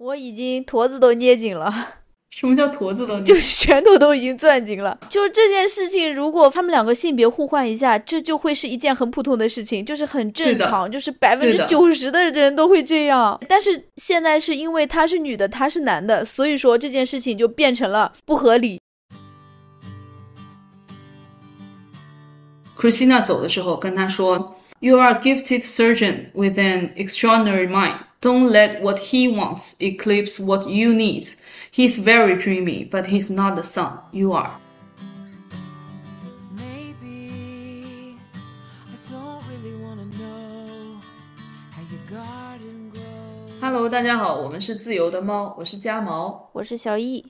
我已经坨子都捏紧了。什么叫坨子都？就是拳头都已经攥紧了。就这件事情，如果他们两个性别互换一下，这就会是一件很普通的事情，就是很正常，就是百分之九十的人都会这样。但是现在是因为她是女的，他是男的，所以说这件事情就变成了不合理。Christina 走的时候跟他说：“You are a gifted surgeon with an extraordinary mind. Don't let what he wants eclipse what you need.” He's very dreamy, but he's not the sun. You are. Hello，大家好，我们是自由的猫，我是家毛，我是小易。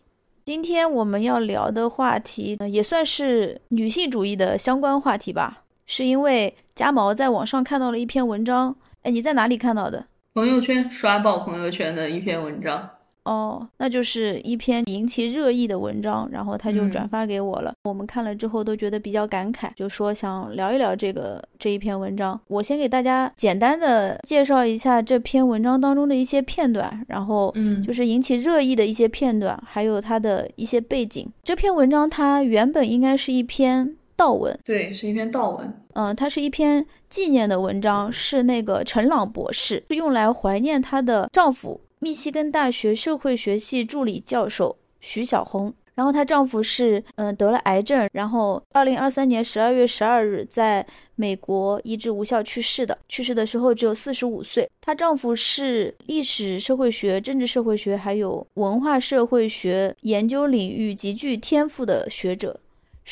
今天我们要聊的话题也算是女性主义的相关话题吧，是因为家毛在网上看到了一篇文章。哎，你在哪里看到的？朋友圈刷爆朋友圈的一篇文章。哦，那就是一篇引起热议的文章，然后他就转发给我了。我们看了之后都觉得比较感慨，就说想聊一聊这个这一篇文章。我先给大家简单的介绍一下这篇文章当中的一些片段，然后嗯，就是引起热议的一些片段，还有它的一些背景。这篇文章它原本应该是一篇悼文，对，是一篇悼文。嗯，它是一篇纪念的文章，是那个陈朗博士，是用来怀念她的丈夫。密西根大学社会学系助理教授徐小红，然后她丈夫是嗯得了癌症，然后二零二三年十二月十二日在美国医治无效去世的，去世的时候只有四十五岁。她丈夫是历史社会学、政治社会学还有文化社会学研究领域极具天赋的学者，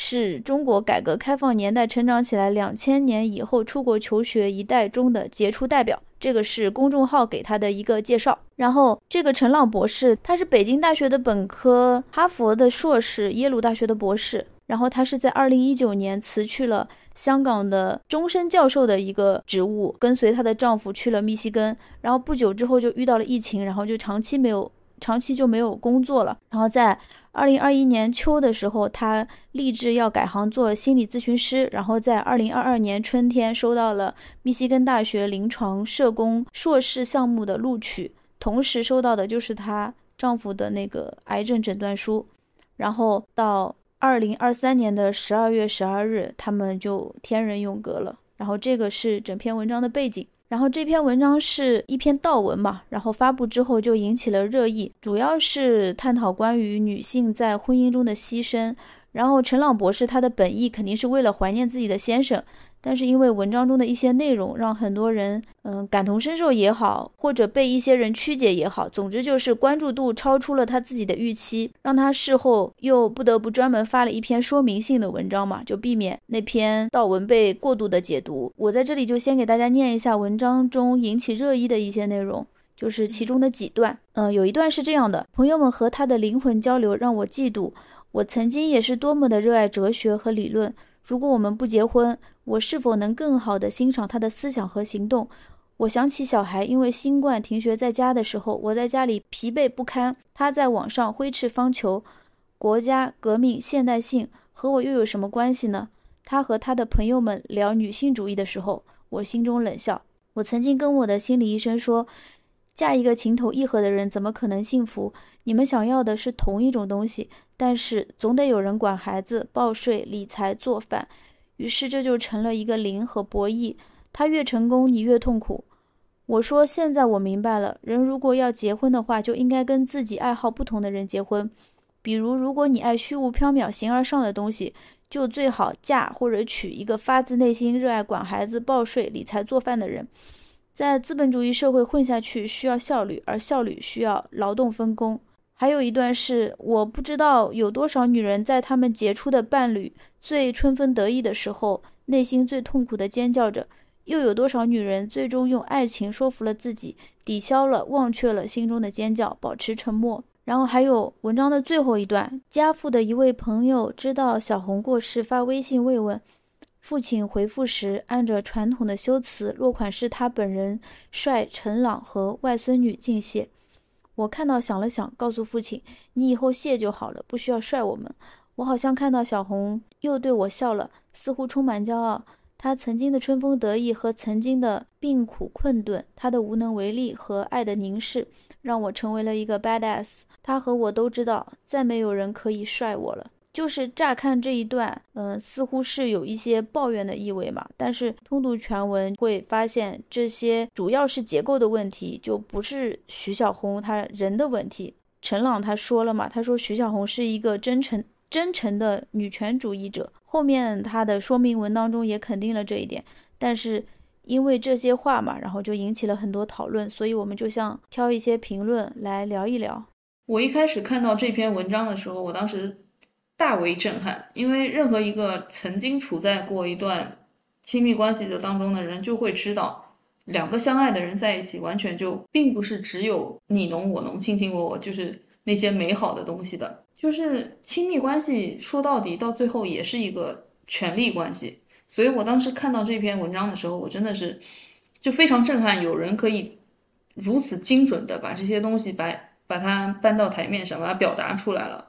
是中国改革开放年代成长起来两千年以后出国求学一代中的杰出代表。这个是公众号给他的一个介绍。然后，这个陈朗博士，他是北京大学的本科，哈佛的硕士，耶鲁大学的博士。然后，他是在二零一九年辞去了香港的终身教授的一个职务，跟随她的丈夫去了密西根。然后不久之后就遇到了疫情，然后就长期没有，长期就没有工作了。然后在。二零二一年秋的时候，他立志要改行做心理咨询师，然后在二零二二年春天收到了密西根大学临床社工硕士项目的录取，同时收到的就是她丈夫的那个癌症诊断书，然后到二零二三年的十二月十二日，他们就天人永隔了。然后这个是整篇文章的背景。然后这篇文章是一篇悼文嘛，然后发布之后就引起了热议，主要是探讨关于女性在婚姻中的牺牲。然后陈朗博士他的本意肯定是为了怀念自己的先生。但是因为文章中的一些内容，让很多人嗯感同身受也好，或者被一些人曲解也好，总之就是关注度超出了他自己的预期，让他事后又不得不专门发了一篇说明性的文章嘛，就避免那篇悼文被过度的解读。我在这里就先给大家念一下文章中引起热议的一些内容，就是其中的几段。嗯，有一段是这样的：朋友们和他的灵魂交流让我嫉妒，我曾经也是多么的热爱哲学和理论。如果我们不结婚，我是否能更好地欣赏他的思想和行动？我想起小孩因为新冠停学在家的时候，我在家里疲惫不堪，他在网上挥斥方遒，国家革命现代性和我又有什么关系呢？他和他的朋友们聊女性主义的时候，我心中冷笑。我曾经跟我的心理医生说，嫁一个情投意合的人怎么可能幸福？你们想要的是同一种东西。但是总得有人管孩子、报税、理财、做饭，于是这就成了一个零和博弈。他越成功，你越痛苦。我说，现在我明白了，人如果要结婚的话，就应该跟自己爱好不同的人结婚。比如，如果你爱虚无缥缈、形而上的东西，就最好嫁或者娶一个发自内心热爱管孩子、报税、理财、做饭的人。在资本主义社会混下去需要效率，而效率需要劳动分工。还有一段是，我不知道有多少女人在她们杰出的伴侣最春风得意的时候，内心最痛苦的尖叫着；又有多少女人最终用爱情说服了自己，抵消了、忘却了心中的尖叫，保持沉默。然后还有文章的最后一段，家父的一位朋友知道小红过世，发微信慰问，父亲回复时按着传统的修辞，落款是他本人，率陈朗和外孙女敬谢。我看到，想了想，告诉父亲：“你以后谢就好了，不需要帅我们。”我好像看到小红又对我笑了，似乎充满骄傲。她曾经的春风得意和曾经的病苦困顿，她的无能为力和爱的凝视，让我成为了一个 badass。他和我都知道，再没有人可以帅我了。就是乍看这一段，嗯，似乎是有一些抱怨的意味嘛。但是通读全文会发现，这些主要是结构的问题，就不是徐小红他人的问题。陈朗他说了嘛，他说徐小红是一个真诚真诚的女权主义者。后面他的说明文当中也肯定了这一点。但是因为这些话嘛，然后就引起了很多讨论，所以我们就想挑一些评论来聊一聊。我一开始看到这篇文章的时候，我当时。大为震撼，因为任何一个曾经处在过一段亲密关系的当中的人，就会知道，两个相爱的人在一起，完全就并不是只有你侬我侬、卿卿我我，就是那些美好的东西的。就是亲密关系说到底，到最后也是一个权力关系。所以我当时看到这篇文章的时候，我真的是就非常震撼，有人可以如此精准的把这些东西把把它搬到台面上，把它表达出来了，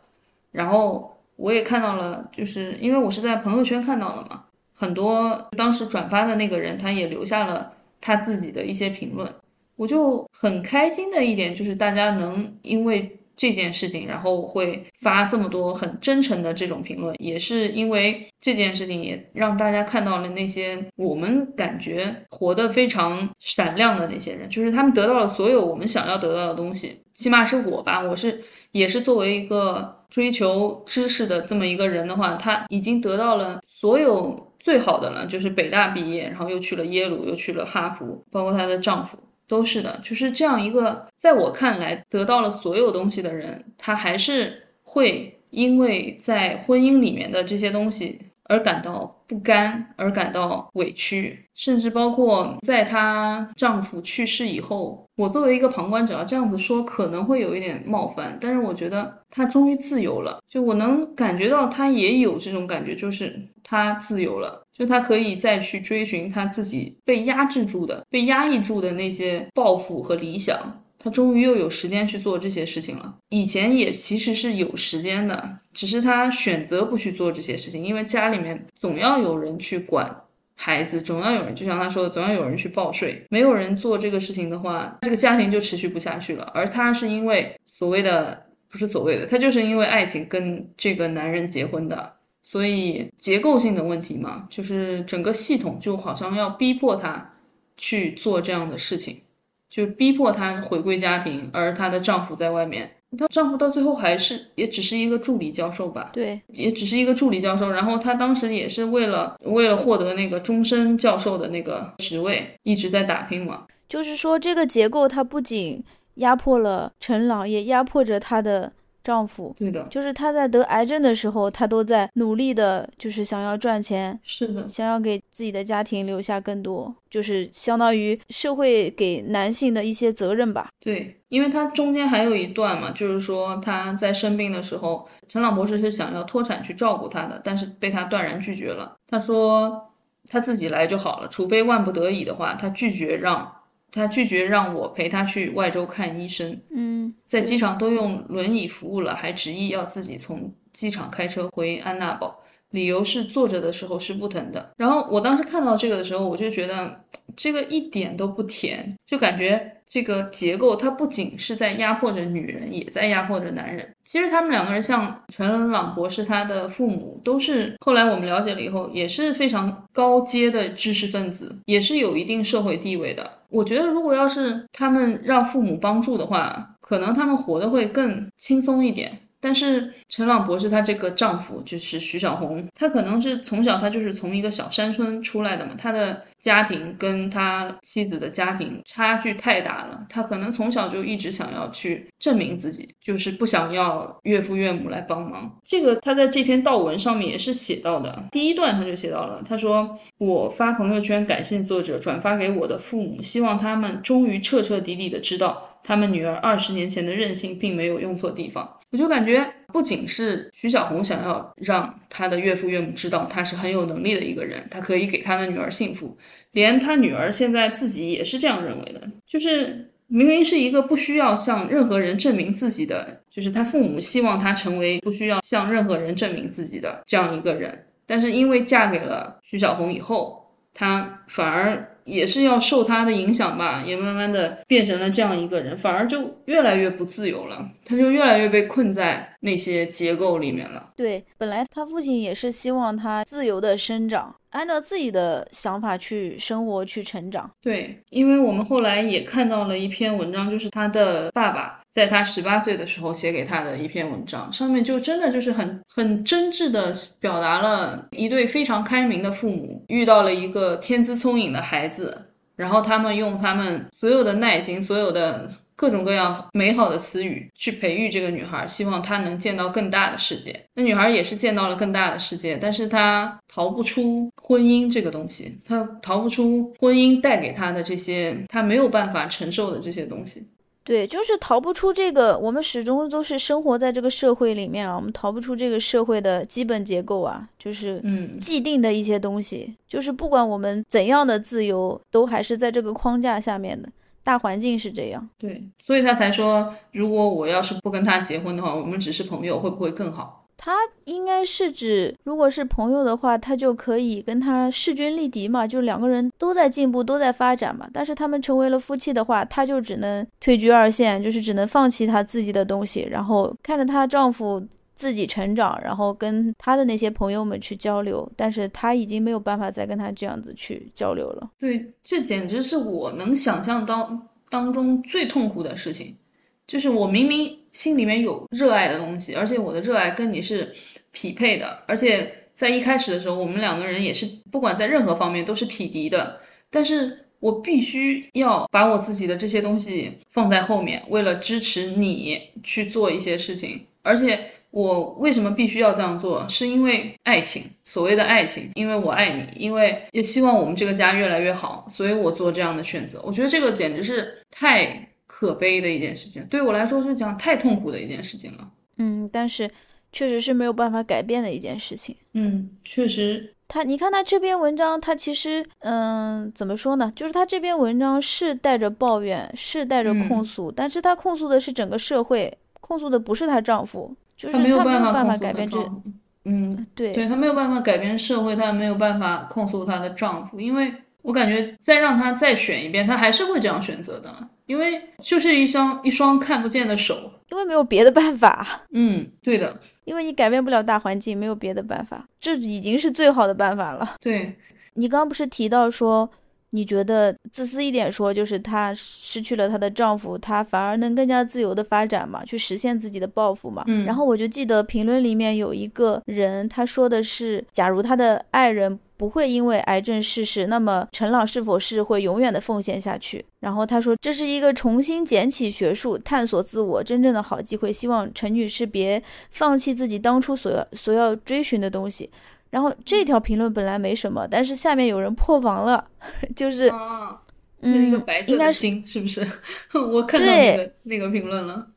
然后。我也看到了，就是因为我是在朋友圈看到了嘛，很多当时转发的那个人，他也留下了他自己的一些评论，我就很开心的一点就是大家能因为这件事情，然后会发这么多很真诚的这种评论，也是因为这件事情也让大家看到了那些我们感觉活得非常闪亮的那些人，就是他们得到了所有我们想要得到的东西，起码是我吧，我是也是作为一个。追求知识的这么一个人的话，他已经得到了所有最好的了，就是北大毕业，然后又去了耶鲁，又去了哈佛，包括她的丈夫都是的。就是这样一个，在我看来得到了所有东西的人，他还是会因为在婚姻里面的这些东西。而感到不甘，而感到委屈，甚至包括在她丈夫去世以后，我作为一个旁观者，这样子说可能会有一点冒犯，但是我觉得她终于自由了，就我能感觉到她也有这种感觉，就是她自由了，就她可以再去追寻她自己被压制住的、被压抑住的那些抱负和理想。他终于又有时间去做这些事情了。以前也其实是有时间的，只是他选择不去做这些事情，因为家里面总要有人去管孩子，总要有人，就像他说的，总要有人去报税。没有人做这个事情的话，这个家庭就持续不下去了。而他是因为所谓的不是所谓的，他就是因为爱情跟这个男人结婚的，所以结构性的问题嘛，就是整个系统就好像要逼迫他去做这样的事情。就逼迫她回归家庭，而她的丈夫在外面。她丈夫到最后还是也只是一个助理教授吧？对，也只是一个助理教授。然后她当时也是为了为了获得那个终身教授的那个职位，一直在打拼嘛。就是说，这个结构它不仅压迫了陈朗，也压迫着他的。丈夫，对的，就是她在得癌症的时候，她都在努力的，就是想要赚钱，是的，想要给自己的家庭留下更多，就是相当于社会给男性的一些责任吧。对，因为她中间还有一段嘛，就是说她在生病的时候，陈朗博士是想要脱产去照顾她的，但是被她断然拒绝了。他说他自己来就好了，除非万不得已的话，他拒绝让。他拒绝让我陪他去外州看医生，嗯，在机场都用轮椅服务了，还执意要自己从机场开车回安娜堡，理由是坐着的时候是不疼的。然后我当时看到这个的时候，我就觉得这个一点都不甜，就感觉。这个结构，它不仅是在压迫着女人，也在压迫着男人。其实他们两个人，像陈朗博士，他的父母都是后来我们了解了以后，也是非常高阶的知识分子，也是有一定社会地位的。我觉得，如果要是他们让父母帮助的话，可能他们活得会更轻松一点。但是陈朗博士她这个丈夫就是徐小红，他可能是从小他就是从一个小山村出来的嘛，他的家庭跟他妻子的家庭差距太大了，他可能从小就一直想要去证明自己，就是不想要岳父岳母来帮忙。这个他在这篇悼文上面也是写到的，第一段他就写到了，他说我发朋友圈感谢作者，转发给我的父母，希望他们终于彻彻底底的知道，他们女儿二十年前的任性并没有用错地方。我就感觉，不仅是徐小红想要让她的岳父岳母知道她是很有能力的一个人，她可以给她的女儿幸福，连她女儿现在自己也是这样认为的。就是明明是一个不需要向任何人证明自己的，就是她父母希望她成为不需要向任何人证明自己的这样一个人，但是因为嫁给了徐小红以后，她反而。也是要受他的影响吧，也慢慢的变成了这样一个人，反而就越来越不自由了，他就越来越被困在那些结构里面了。对，本来他父亲也是希望他自由的生长，按照自己的想法去生活、去成长。对，因为我们后来也看到了一篇文章，就是他的爸爸。在他十八岁的时候写给他的一篇文章，上面就真的就是很很真挚的表达了一对非常开明的父母遇到了一个天资聪颖的孩子，然后他们用他们所有的耐心、所有的各种各样美好的词语去培育这个女孩，希望她能见到更大的世界。那女孩也是见到了更大的世界，但是她逃不出婚姻这个东西，她逃不出婚姻带给她的这些她没有办法承受的这些东西。对，就是逃不出这个，我们始终都是生活在这个社会里面啊，我们逃不出这个社会的基本结构啊，就是嗯既定的一些东西，就是不管我们怎样的自由，都还是在这个框架下面的，大环境是这样。对，所以他才说，如果我要是不跟他结婚的话，我们只是朋友，会不会更好？他应该是指，如果是朋友的话，他就可以跟他势均力敌嘛，就两个人都在进步，都在发展嘛。但是他们成为了夫妻的话，他就只能退居二线，就是只能放弃他自己的东西，然后看着她丈夫自己成长，然后跟他的那些朋友们去交流。但是他已经没有办法再跟他这样子去交流了。对，这简直是我能想象当当中最痛苦的事情。就是我明明心里面有热爱的东西，而且我的热爱跟你是匹配的，而且在一开始的时候，我们两个人也是不管在任何方面都是匹敌的。但是我必须要把我自己的这些东西放在后面，为了支持你去做一些事情。而且我为什么必须要这样做？是因为爱情，所谓的爱情，因为我爱你，因为也希望我们这个家越来越好，所以我做这样的选择。我觉得这个简直是太。可悲的一件事情，对我来说是讲太痛苦的一件事情了。嗯，但是确实是没有办法改变的一件事情。嗯，确实。他，你看他这篇文章，他其实，嗯，怎么说呢？就是他这篇文章是带着抱怨，是带着控诉，但是他控诉的是整个社会，控诉的不是她丈夫，就是他没有办法改变这。嗯，对，对他没有办法改变社会，他没有办法控诉她的丈夫，因为我感觉再让她再选一遍，她还是会这样选择的。因为就是一双一双看不见的手，因为没有别的办法。嗯，对的，因为你改变不了大环境，没有别的办法，这已经是最好的办法了。对，你刚刚不是提到说，你觉得自私一点说，就是她失去了她的丈夫，她反而能更加自由的发展嘛，去实现自己的抱负嘛。嗯，然后我就记得评论里面有一个人，他说的是，假如他的爱人。不会因为癌症逝世，那么陈朗是否是会永远的奉献下去？然后他说这是一个重新捡起学术、探索自我真正的好机会，希望陈女士别放弃自己当初所要所要追寻的东西。然后这条评论本来没什么，但是下面有人破防了，就是嗯，一个白色的心是不是？我看到那个那个评论了。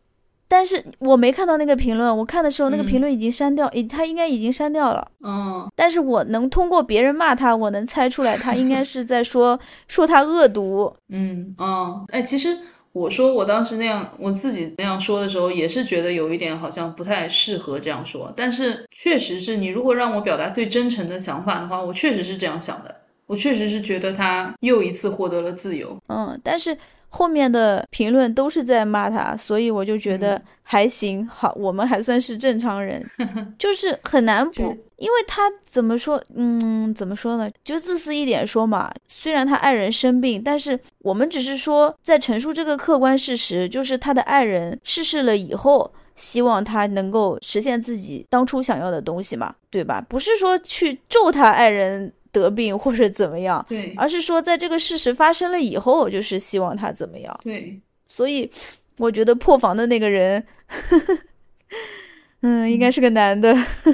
但是我没看到那个评论，我看的时候那个评论已经删掉，他应该已经删掉了。嗯，但是我能通过别人骂他，我能猜出来他应该是在说说他恶毒。嗯，哦，哎，其实我说我当时那样我自己那样说的时候，也是觉得有一点好像不太适合这样说。但是确实是你如果让我表达最真诚的想法的话，我确实是这样想的。我确实是觉得他又一次获得了自由。嗯，但是。后面的评论都是在骂他，所以我就觉得还行，好，我们还算是正常人，就是很难补，因为他怎么说，嗯，怎么说呢？就自私一点说嘛，虽然他爱人生病，但是我们只是说在陈述这个客观事实，就是他的爱人逝世了以后，希望他能够实现自己当初想要的东西嘛，对吧？不是说去咒他爱人。得病或者怎么样，对，而是说在这个事实发生了以后，就是希望他怎么样，对，所以我觉得破防的那个人，嗯，应该是个男的，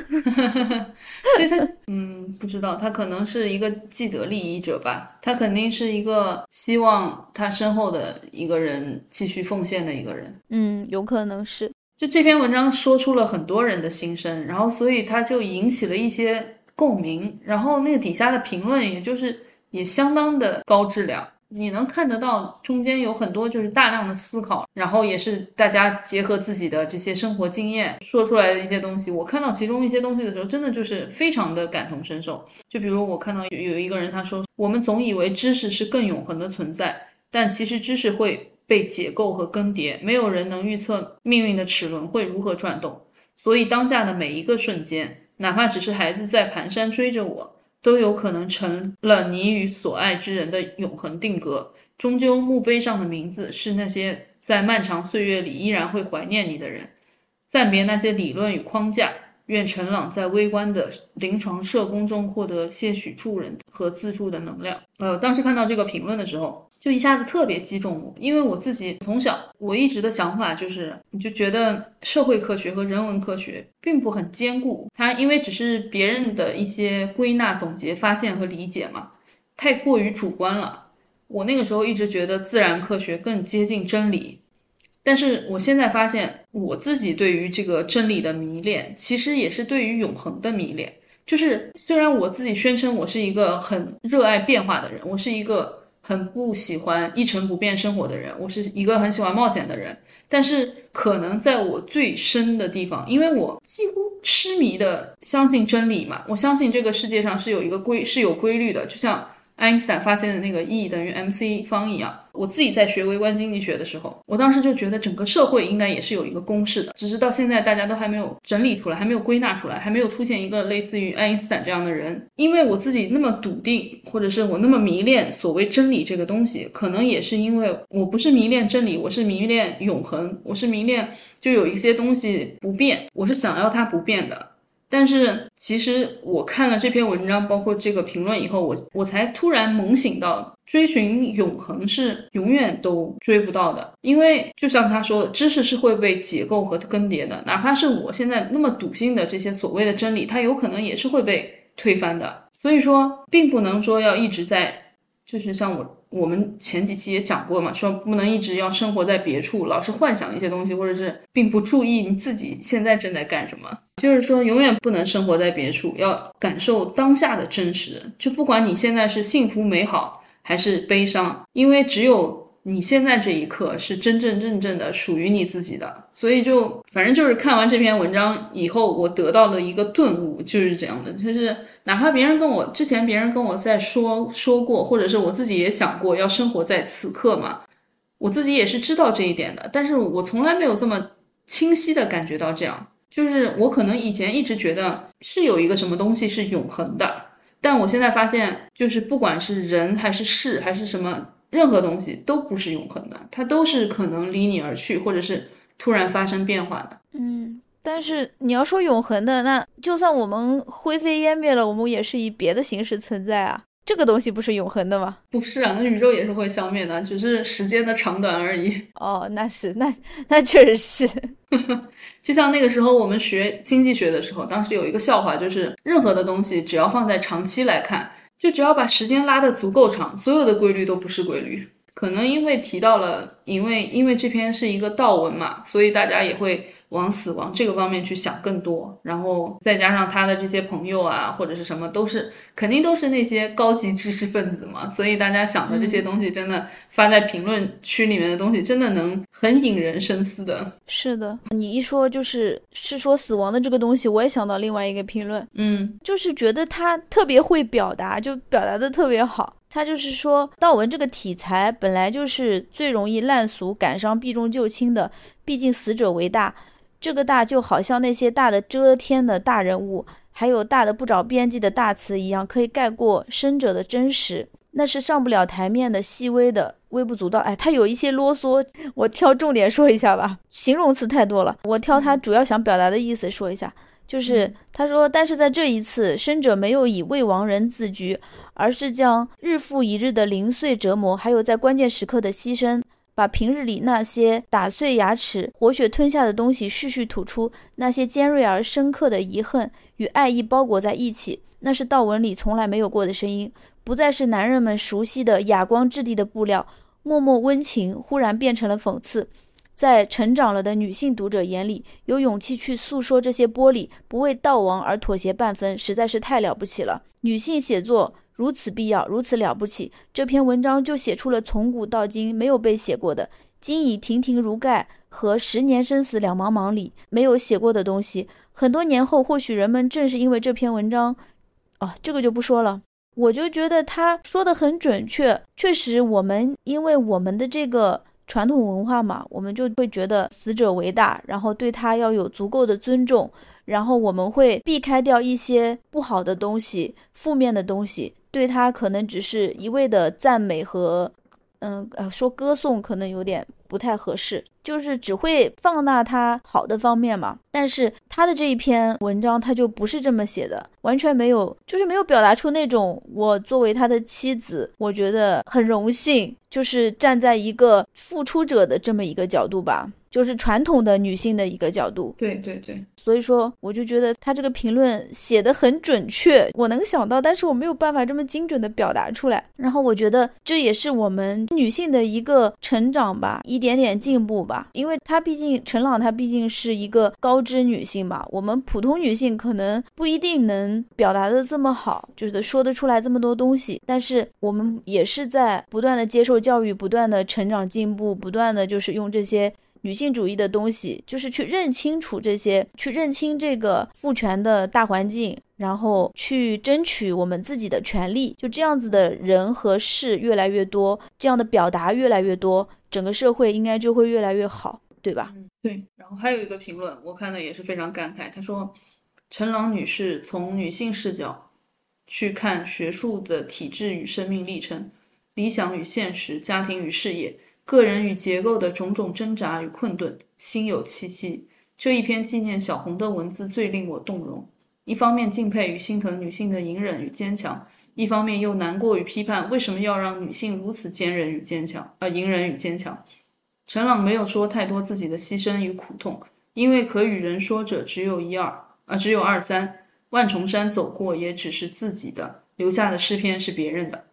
对他，嗯，不知道，他可能是一个既得利益者吧，他肯定是一个希望他身后的一个人继续奉献的一个人，嗯，有可能是，就这篇文章说出了很多人的心声，然后所以他就引起了一些。共鸣，然后那个底下的评论，也就是也相当的高质量，你能看得到中间有很多就是大量的思考，然后也是大家结合自己的这些生活经验说出来的一些东西。我看到其中一些东西的时候，真的就是非常的感同身受。就比如我看到有有一个人他说，我们总以为知识是更永恒的存在，但其实知识会被解构和更迭，没有人能预测命运的齿轮会如何转动。所以当下的每一个瞬间，哪怕只是孩子在蹒跚追着我。都有可能成了你与所爱之人的永恒定格。终究，墓碑上的名字是那些在漫长岁月里依然会怀念你的人。暂别那些理论与框架，愿陈朗在微观的临床社工中获得些许助人和自助的能量。呃，当时看到这个评论的时候。就一下子特别击中我，因为我自己从小我一直的想法就是，你就觉得社会科学和人文科学并不很坚固，它因为只是别人的一些归纳、总结、发现和理解嘛，太过于主观了。我那个时候一直觉得自然科学更接近真理，但是我现在发现，我自己对于这个真理的迷恋，其实也是对于永恒的迷恋。就是虽然我自己宣称我是一个很热爱变化的人，我是一个。很不喜欢一成不变生活的人，我是一个很喜欢冒险的人，但是可能在我最深的地方，因为我几乎痴迷的相信真理嘛，我相信这个世界上是有一个规是有规律的，就像。爱因斯坦发现的那个 E 等于 mc 方一样，我自己在学微观经济学的时候，我当时就觉得整个社会应该也是有一个公式的，只是到现在大家都还没有整理出来，还没有归纳出来，还没有出现一个类似于爱因斯坦这样的人。因为我自己那么笃定，或者是我那么迷恋所谓真理这个东西，可能也是因为我不是迷恋真理，我是迷恋永恒，我是迷恋就有一些东西不变，我是想要它不变的。但是其实我看了这篇文章，包括这个评论以后，我我才突然猛醒到，追寻永恒是永远都追不到的，因为就像他说的，知识是会被解构和更迭的，哪怕是我现在那么笃信的这些所谓的真理，它有可能也是会被推翻的。所以说，并不能说要一直在，就是像我。我们前几期也讲过嘛，说不能一直要生活在别处，老是幻想一些东西，或者是并不注意你自己现在正在干什么。就是说，永远不能生活在别处，要感受当下的真实。就不管你现在是幸福美好还是悲伤，因为只有。你现在这一刻是真真正正的属于你自己的，所以就反正就是看完这篇文章以后，我得到了一个顿悟，就是这样的，就是哪怕别人跟我之前别人跟我在说说过，或者是我自己也想过要生活在此刻嘛，我自己也是知道这一点的，但是我从来没有这么清晰的感觉到这样，就是我可能以前一直觉得是有一个什么东西是永恒的，但我现在发现，就是不管是人还是事还是什么。任何东西都不是永恒的，它都是可能离你而去，或者是突然发生变化的。嗯，但是你要说永恒的，那就算我们灰飞烟灭了，我们也是以别的形式存在啊。这个东西不是永恒的吗？不是啊，那宇宙也是会消灭的，只是时间的长短而已。哦，那是，那那确实是。就像那个时候我们学经济学的时候，当时有一个笑话，就是任何的东西只要放在长期来看。就只要把时间拉得足够长，所有的规律都不是规律。可能因为提到了，因为因为这篇是一个道文嘛，所以大家也会。往死亡这个方面去想更多，然后再加上他的这些朋友啊，或者是什么，都是肯定都是那些高级知识分子嘛，所以大家想的这些东西，真的发在评论区里面的东西，真的能很引人深思的。是的，你一说就是是说死亡的这个东西，我也想到另外一个评论，嗯，就是觉得他特别会表达，就表达的特别好。他就是说道文这个题材本来就是最容易烂俗、感伤、避重就轻的，毕竟死者为大。这个大就好像那些大的遮天的大人物，还有大的不着边际的大词一样，可以盖过生者的真实。那是上不了台面的细微的微不足道。哎，他有一些啰嗦，我挑重点说一下吧。形容词太多了，我挑他主要想表达的意思说一下。就是他说，但是在这一次，生者没有以未亡人自居，而是将日复一日的零碎折磨，还有在关键时刻的牺牲。把平日里那些打碎牙齿、活血吞下的东西絮絮吐出，那些尖锐而深刻的遗恨与爱意包裹在一起，那是道文里从来没有过的声音，不再是男人们熟悉的哑光质地的布料，默默温情忽然变成了讽刺。在成长了的女性读者眼里，有勇气去诉说这些玻璃，不为道王而妥协半分，实在是太了不起了。女性写作。如此必要，如此了不起。这篇文章就写出了从古到今没有被写过的“今已亭亭如盖”和“十年生死两茫茫”里没有写过的东西。很多年后，或许人们正是因为这篇文章，啊，这个就不说了。我就觉得他说的很准确，确实，我们因为我们的这个传统文化嘛，我们就会觉得死者为大，然后对他要有足够的尊重。然后我们会避开掉一些不好的东西、负面的东西，对他可能只是一味的赞美和，嗯呃，说歌颂可能有点不太合适，就是只会放大他好的方面嘛。但是他的这一篇文章他就不是这么写的，完全没有，就是没有表达出那种我作为他的妻子，我觉得很荣幸，就是站在一个付出者的这么一个角度吧。就是传统的女性的一个角度，对对对，所以说我就觉得他这个评论写的很准确，我能想到，但是我没有办法这么精准的表达出来。然后我觉得这也是我们女性的一个成长吧，一点点进步吧。因为她毕竟陈朗，她毕竟是一个高知女性嘛，我们普通女性可能不一定能表达的这么好，就是说得出来这么多东西。但是我们也是在不断的接受教育，不断的成长进步，不断的就是用这些。女性主义的东西，就是去认清楚这些，去认清这个父权的大环境，然后去争取我们自己的权利。就这样子的人和事越来越多，这样的表达越来越多，整个社会应该就会越来越好，对吧？对。然后还有一个评论，我看的也是非常感慨。他说：“陈朗女士从女性视角去看学术的体制与生命历程，理想与现实，家庭与事业。”个人与结构的种种挣扎与困顿，心有戚戚。这一篇纪念小红的文字最令我动容。一方面敬佩与心疼女性的隐忍与坚强，一方面又难过与批判为什么要让女性如此坚忍与坚强，呃，隐忍与坚强。陈朗没有说太多自己的牺牲与苦痛，因为可与人说者只有一二，啊，只有二三。万重山走过也只是自己的，留下的诗篇是别人的。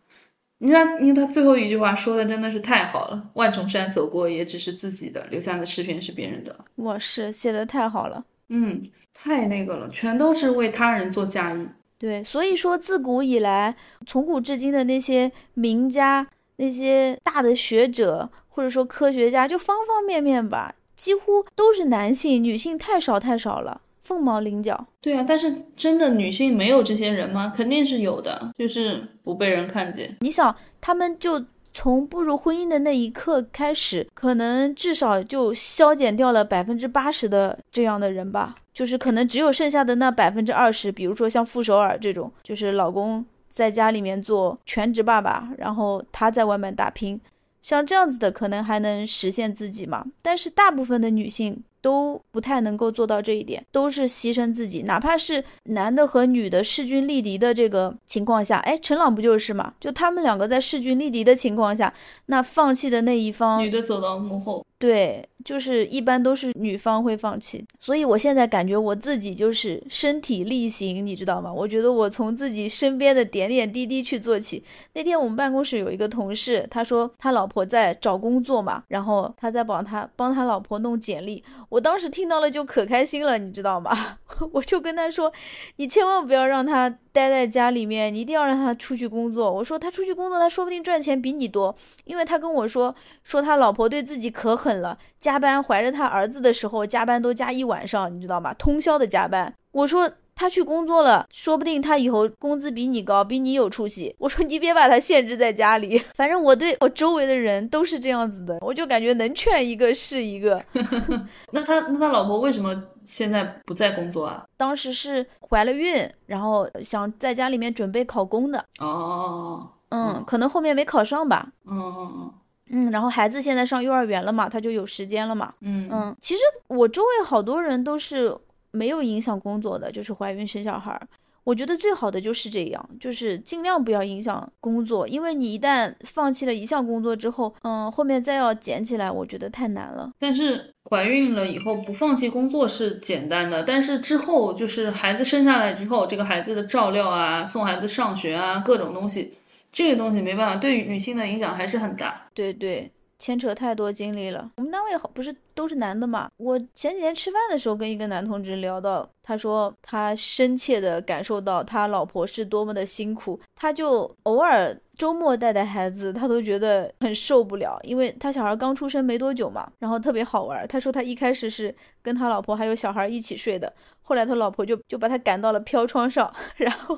你看，因为他最后一句话说的真的是太好了。万重山走过，也只是自己的，留下的诗篇是别人的。我是写的太好了，嗯，太那个了，全都是为他人做嫁衣。对，所以说自古以来，从古至今的那些名家、那些大的学者或者说科学家，就方方面面吧，几乎都是男性，女性太少太少了。凤毛麟角，对啊，但是真的女性没有这些人吗？肯定是有的，就是不被人看见。你想，他们就从步入婚姻的那一刻开始，可能至少就消减掉了百分之八十的这样的人吧，就是可能只有剩下的那百分之二十，比如说像傅首尔这种，就是老公在家里面做全职爸爸，然后他在外面打拼，像这样子的可能还能实现自己嘛。但是大部分的女性。都不太能够做到这一点，都是牺牲自己，哪怕是男的和女的势均力敌的这个情况下，哎，陈朗不就是嘛？就他们两个在势均力敌的情况下，那放弃的那一方，女的走到幕后。对，就是一般都是女方会放弃，所以我现在感觉我自己就是身体力行，你知道吗？我觉得我从自己身边的点点滴滴去做起。那天我们办公室有一个同事，他说他老婆在找工作嘛，然后他在帮他帮他老婆弄简历，我当时听到了就可开心了，你知道吗？我就跟他说，你千万不要让他。待在家里面，你一定要让他出去工作。我说他出去工作，他说不定赚钱比你多，因为他跟我说说他老婆对自己可狠了，加班怀着他儿子的时候加班都加一晚上，你知道吗？通宵的加班。我说。他去工作了，说不定他以后工资比你高，比你有出息。我说你别把他限制在家里，反正我对我周围的人都是这样子的，我就感觉能劝一个是一个。那他那他老婆为什么现在不在工作啊？当时是怀了孕，然后想在家里面准备考公的。哦，嗯，可能后面没考上吧。嗯嗯嗯嗯，然后孩子现在上幼儿园了嘛，他就有时间了嘛。嗯嗯，其实我周围好多人都是。没有影响工作的，就是怀孕生小孩。我觉得最好的就是这样，就是尽量不要影响工作，因为你一旦放弃了一项工作之后，嗯，后面再要捡起来，我觉得太难了。但是怀孕了以后不放弃工作是简单的，但是之后就是孩子生下来之后，这个孩子的照料啊，送孩子上学啊，各种东西，这个东西没办法，对女性的影响还是很大。对对。牵扯太多精力了。我们单位好不是都是男的嘛？我前几天吃饭的时候跟一个男同志聊到，他说他深切的感受到他老婆是多么的辛苦，他就偶尔周末带带孩子，他都觉得很受不了，因为他小孩刚出生没多久嘛，然后特别好玩。他说他一开始是跟他老婆还有小孩一起睡的，后来他老婆就就把他赶到了飘窗上，然后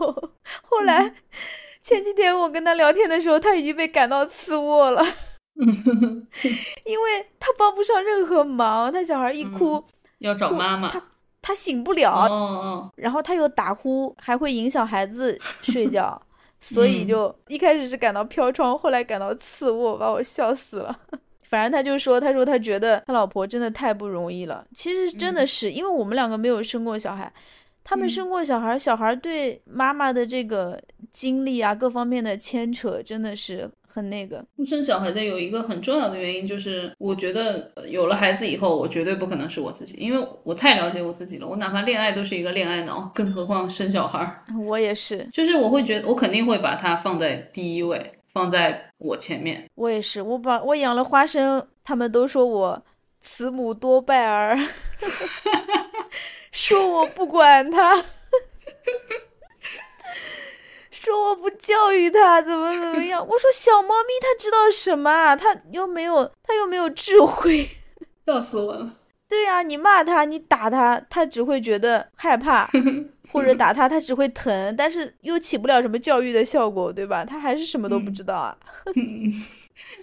后来。前几天我跟他聊天的时候，他已经被赶到次卧了，因为他帮不上任何忙。他小孩一哭要找妈妈，他他醒不了，哦哦，然后他又打呼，还会影响孩子睡觉，所以就一开始是感到飘窗，后来感到次卧，把我笑死了。反正他就说，他说他觉得他老婆真的太不容易了。其实真的是，因为我们两个没有生过小孩。他们生过小孩，小孩对妈妈的这个经历啊，各方面的牵扯，真的是很那个。不生小孩的有一个很重要的原因，就是我觉得有了孩子以后，我绝对不可能是我自己，因为我太了解我自己了。我哪怕恋爱都是一个恋爱脑，更何况生小孩。我也是，就是我会觉得，我肯定会把它放在第一位，放在我前面。我也是，我把我养了花生，他们都说我慈母多败儿。说我不管他，说我不教育他，怎么怎么样？我说小猫咪它知道什么啊？它又没有，它又没有智慧，笑死我了。对呀，你骂它，你打它，它只会觉得害怕，或者打它，它只会疼，但是又起不了什么教育的效果，对吧？它还是什么都不知道啊。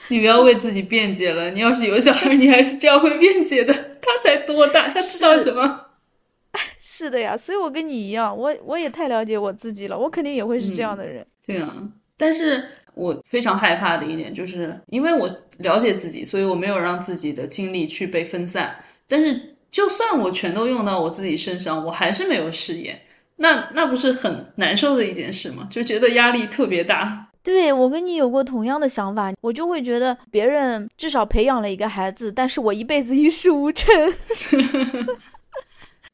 你不要为自己辩解了，你要是有小孩，你还是这样会辩解的。他才多大？他知道什么？是的呀，所以我跟你一样，我我也太了解我自己了，我肯定也会是这样的人。对啊，但是我非常害怕的一点就是，因为我了解自己，所以我没有让自己的精力去被分散。但是就算我全都用到我自己身上，我还是没有事业，那那不是很难受的一件事吗？就觉得压力特别大。对我跟你有过同样的想法，我就会觉得别人至少培养了一个孩子，但是我一辈子一事无成。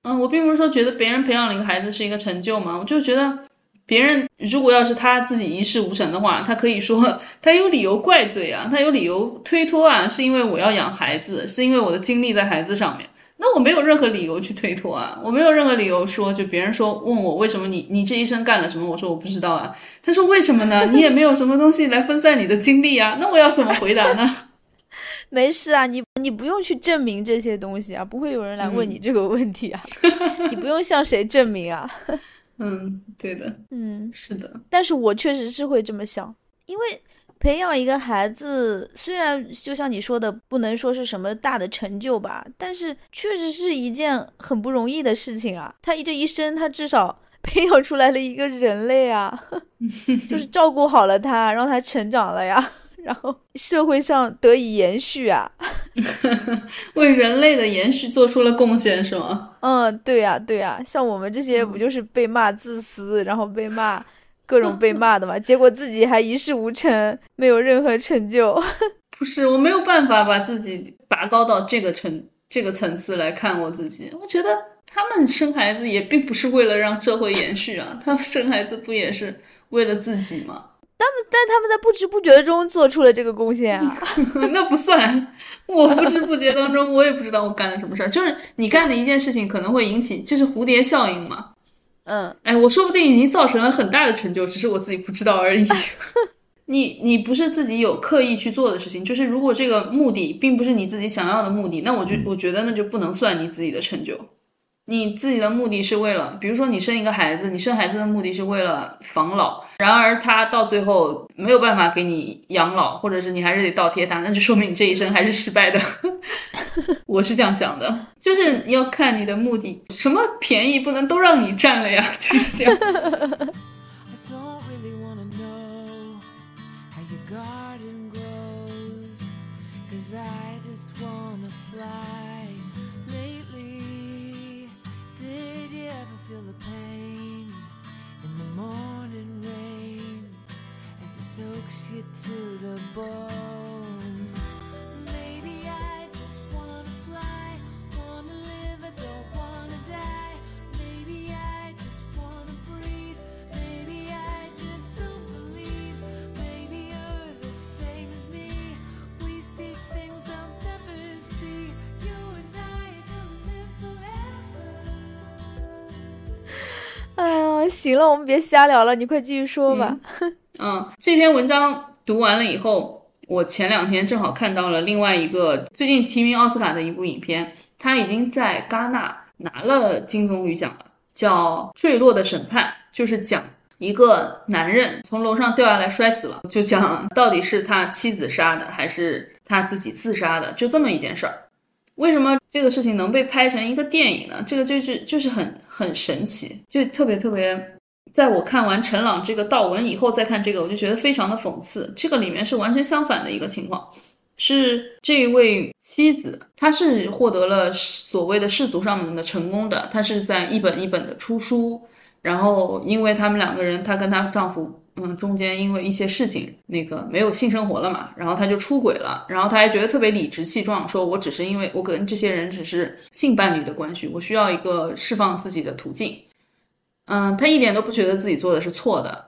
嗯，我并不是说觉得别人培养了一个孩子是一个成就嘛，我就觉得别人如果要是他自己一事无成的话，他可以说他有理由怪罪啊，他有理由推脱啊，是因为我要养孩子，是因为我的精力在孩子上面，那我没有任何理由去推脱啊，我没有任何理由说就别人说问我为什么你你这一生干了什么，我说我不知道啊，他说为什么呢？你也没有什么东西来分散你的精力啊，那我要怎么回答呢？没事啊，你你不用去证明这些东西啊，不会有人来问你这个问题啊，你不用向谁证明啊。嗯，对的，嗯，是的。但是我确实是会这么想，因为培养一个孩子，虽然就像你说的，不能说是什么大的成就吧，但是确实是一件很不容易的事情啊。他这一生，他至少培养出来了一个人类啊，就是照顾好了他，让他成长了呀。然后社会上得以延续啊，为人类的延续做出了贡献，是吗？嗯，对呀，对呀，像我们这些不就是被骂自私，然后被骂 各种被骂的嘛？结果自己还一事无成，没有任何成就。不是，我没有办法把自己拔高到这个层这个层次来看我自己。我觉得他们生孩子也并不是为了让社会延续啊，他们生孩子不也是为了自己吗？他们，但他们在不知不觉中做出了这个贡献啊，那不算。我不知不觉当中，我也不知道我干了什么事儿。就是你干的一件事情，可能会引起，就是蝴蝶效应嘛。嗯，哎，我说不定已经造成了很大的成就，只是我自己不知道而已。你，你不是自己有刻意去做的事情，就是如果这个目的并不是你自己想要的目的，那我就我觉得那就不能算你自己的成就。你自己的目的是为了，比如说你生一个孩子，你生孩子的目的是为了防老，然而他到最后没有办法给你养老，或者是你还是得倒贴他，那就说明你 这一生还是失败的。我是这样想的，就是要看你的目的，什么便宜不能都让你占了呀，就是这样。哎呀，行了，我们别瞎聊了，你快继续说吧。嗯，这篇文章。读完了以后，我前两天正好看到了另外一个最近提名奥斯卡的一部影片，它已经在戛纳拿了金棕榈奖了，叫《坠落的审判》，就是讲一个男人从楼上掉下来摔死了，就讲到底是他妻子杀的还是他自己自杀的，就这么一件事儿。为什么这个事情能被拍成一个电影呢？这个就是就是很很神奇，就特别特别。在我看完陈朗这个悼文以后，再看这个，我就觉得非常的讽刺。这个里面是完全相反的一个情况，是这位妻子，她是获得了所谓的世俗上面的成功的，她是在一本一本的出书，然后因为他们两个人，她跟她丈夫，嗯，中间因为一些事情，那个没有性生活了嘛，然后她就出轨了，然后她还觉得特别理直气壮，说我只是因为我跟这些人只是性伴侣的关系，我需要一个释放自己的途径。嗯，她一点都不觉得自己做的是错的，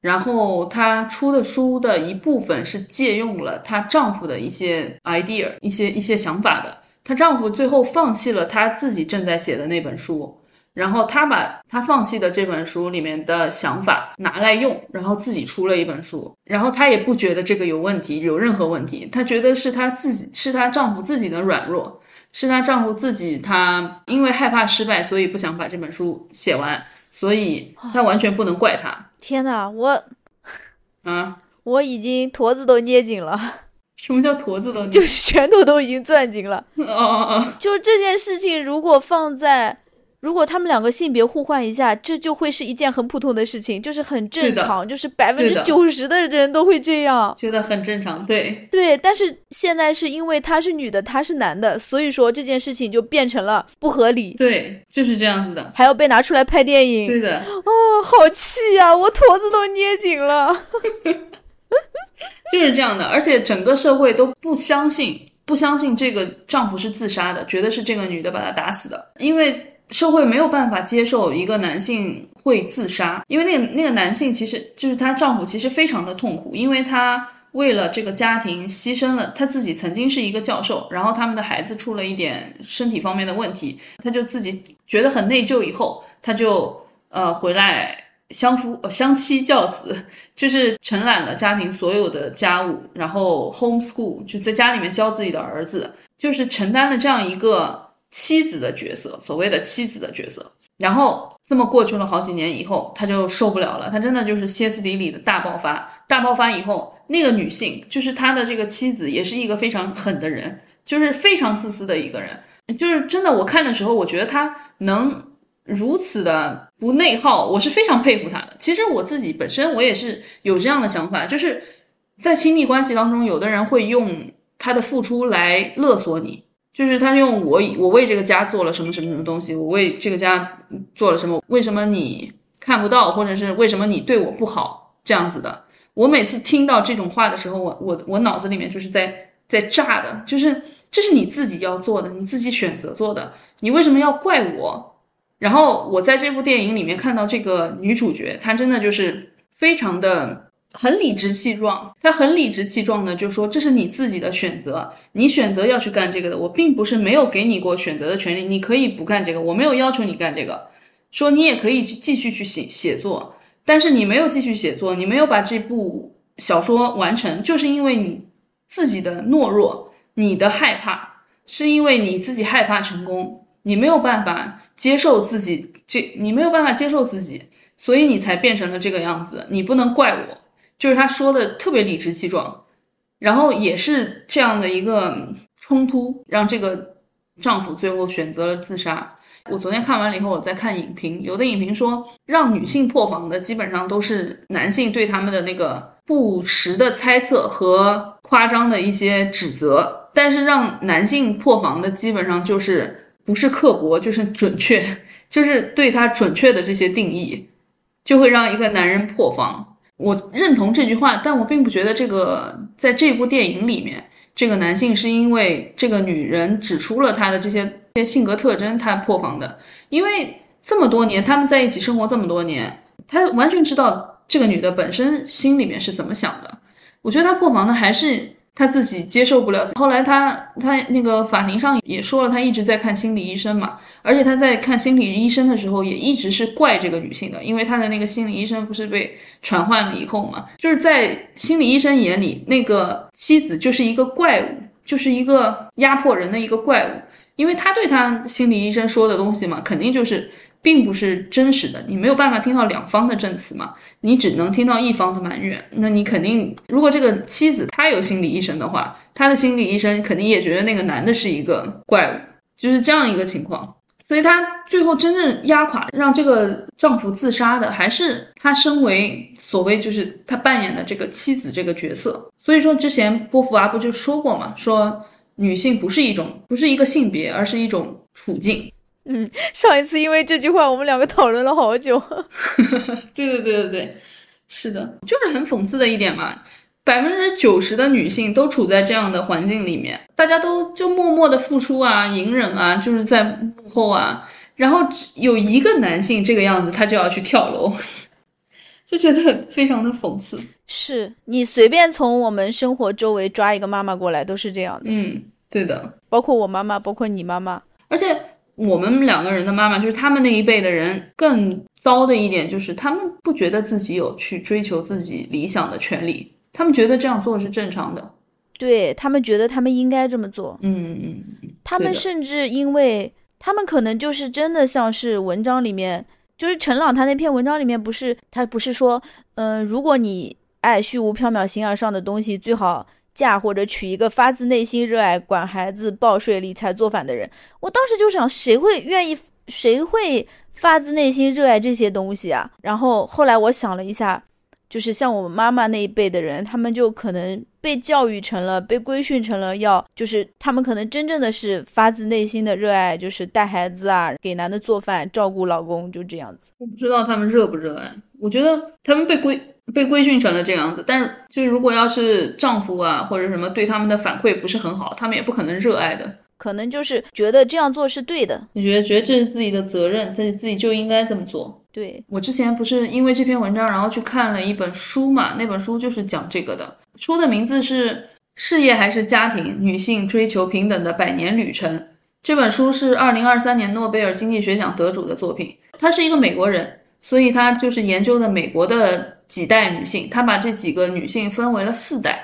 然后她出的书的一部分是借用了她丈夫的一些 idea、一些一些想法的。她丈夫最后放弃了他自己正在写的那本书，然后她把她放弃的这本书里面的想法拿来用，然后自己出了一本书。然后她也不觉得这个有问题，有任何问题。她觉得是她自己，是她丈夫自己的软弱，是她丈夫自己，她因为害怕失败，所以不想把这本书写完。所以他完全不能怪他。天哪，我，啊，我已经坨子都捏紧了。什么叫坨子都？就是拳头都已经攥紧了。哦哦哦！就这件事情，如果放在。如果他们两个性别互换一下，这就会是一件很普通的事情，就是很正常，就是百分之九十的人都会这样，觉得很正常。对对，但是现在是因为她是女的，他是男的，所以说这件事情就变成了不合理。对，就是这样子的，还要被拿出来拍电影。对的，哦，好气呀，我坨子都捏紧了。就是这样的，而且整个社会都不相信，不相信这个丈夫是自杀的，觉得是这个女的把他打死的，因为。社会没有办法接受一个男性会自杀，因为那个那个男性其实就是她丈夫，其实非常的痛苦，因为他为了这个家庭牺牲了他自己曾经是一个教授，然后他们的孩子出了一点身体方面的问题，他就自己觉得很内疚，以后他就呃回来相夫呃相妻教子，就是承揽了家庭所有的家务，然后 home school 就在家里面教自己的儿子，就是承担了这样一个。妻子的角色，所谓的妻子的角色，然后这么过去了好几年以后，他就受不了了，他真的就是歇斯底里的大爆发。大爆发以后，那个女性就是他的这个妻子，也是一个非常狠的人，就是非常自私的一个人。就是真的，我看的时候，我觉得他能如此的不内耗，我是非常佩服他的。其实我自己本身我也是有这样的想法，就是在亲密关系当中，有的人会用他的付出来勒索你。就是他用我，我为这个家做了什么什么什么东西，我为这个家做了什么？为什么你看不到，或者是为什么你对我不好？这样子的，我每次听到这种话的时候，我我我脑子里面就是在在炸的，就是这是你自己要做的，你自己选择做的，你为什么要怪我？然后我在这部电影里面看到这个女主角，她真的就是非常的。很理直气壮，他很理直气壮的就说：“这是你自己的选择，你选择要去干这个的。我并不是没有给你过选择的权利，你可以不干这个，我没有要求你干这个。说你也可以去继续去写写作，但是你没有继续写作，你没有把这部小说完成，就是因为你自己的懦弱，你的害怕，是因为你自己害怕成功，你没有办法接受自己，这你没有办法接受自己，所以你才变成了这个样子。你不能怪我。”就是他说的特别理直气壮，然后也是这样的一个冲突，让这个丈夫最后选择了自杀。我昨天看完了以后，我在看影评，有的影评说，让女性破防的基本上都是男性对他们的那个不实的猜测和夸张的一些指责，但是让男性破防的基本上就是不是刻薄就是准确，就是对他准确的这些定义，就会让一个男人破防。我认同这句话，但我并不觉得这个在这部电影里面，这个男性是因为这个女人指出了他的这些些性格特征，他破防的。因为这么多年他们在一起生活这么多年，他完全知道这个女的本身心里面是怎么想的。我觉得他破防的还是他自己接受不了。后来他他那个法庭上也说了，他一直在看心理医生嘛，而且他在看心理医生的时候也一直是怪这个女性的，因为他的那个心理医生不是被传唤了以后嘛，就是在心理医生眼里，那个妻子就是一个怪物，就是一个压迫人的一个怪物，因为他对他心理医生说的东西嘛，肯定就是。并不是真实的，你没有办法听到两方的证词嘛，你只能听到一方的埋怨。那你肯定，如果这个妻子她有心理医生的话，她的心理医生肯定也觉得那个男的是一个怪物，就是这样一个情况。所以她最后真正压垮让这个丈夫自杀的，还是她身为所谓就是她扮演的这个妻子这个角色。所以说之前波伏娃不就说过嘛，说女性不是一种不是一个性别，而是一种处境。嗯，上一次因为这句话，我们两个讨论了好久。对对对对对，是的，就是很讽刺的一点嘛。百分之九十的女性都处在这样的环境里面，大家都就默默的付出啊，隐忍啊，就是在幕后啊。然后有一个男性这个样子，他就要去跳楼，就觉得非常的讽刺。是你随便从我们生活周围抓一个妈妈过来，都是这样的。嗯，对的，包括我妈妈，包括你妈妈，而且。我们两个人的妈妈，就是他们那一辈的人更糟的一点，就是他们不觉得自己有去追求自己理想的权利，他们觉得这样做是正常的，对他们觉得他们应该这么做。嗯嗯，他们甚至因为他们可能就是真的像是文章里面，就是陈朗他那篇文章里面不是他不是说，嗯，如果你爱虚无缥缈形而上的东西，最好。嫁或者娶一个发自内心热爱管孩子、报税、理财、做饭的人，我当时就想，谁会愿意，谁会发自内心热爱这些东西啊？然后后来我想了一下，就是像我妈妈那一辈的人，他们就可能被教育成了，被规训成了要，就是他们可能真正的是发自内心的热爱，就是带孩子啊，给男的做饭、照顾老公，就这样子。我不知道他们热不热爱，我觉得他们被规。被规训成了这样子，但是就是如果要是丈夫啊或者什么对他们的反馈不是很好，他们也不可能热爱的，可能就是觉得这样做是对的，你觉得觉得这是自己的责任，自己自己就应该这么做。对我之前不是因为这篇文章，然后去看了一本书嘛，那本书就是讲这个的，书的名字是《事业还是家庭：女性追求平等的百年旅程》。这本书是二零二三年诺贝尔经济学奖得主的作品，他是一个美国人，所以他就是研究的美国的。几代女性，她把这几个女性分为了四代，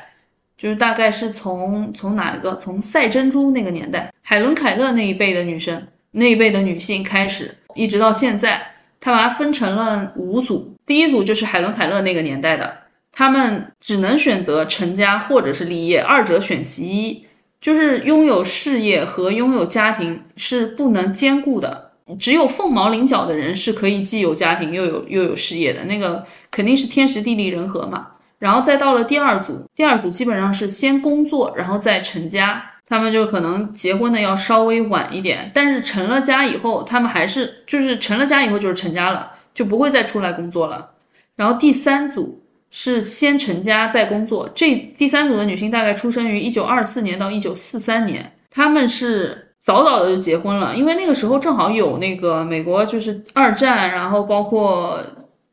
就是大概是从从哪个从赛珍珠那个年代，海伦凯勒那一辈的女生那一辈的女性开始，一直到现在，她把它分成了五组。第一组就是海伦凯勒那个年代的，她们只能选择成家或者是立业，二者选其一，就是拥有事业和拥有家庭是不能兼顾的。只有凤毛麟角的人是可以既有家庭又有又有事业的，那个肯定是天时地利人和嘛。然后再到了第二组，第二组基本上是先工作，然后再成家，他们就可能结婚的要稍微晚一点，但是成了家以后，他们还是就是成了家以后就是成家了，就不会再出来工作了。然后第三组是先成家再工作，这第三组的女性大概出生于一九二四年到一九四三年，他们是。早早的就结婚了，因为那个时候正好有那个美国就是二战，然后包括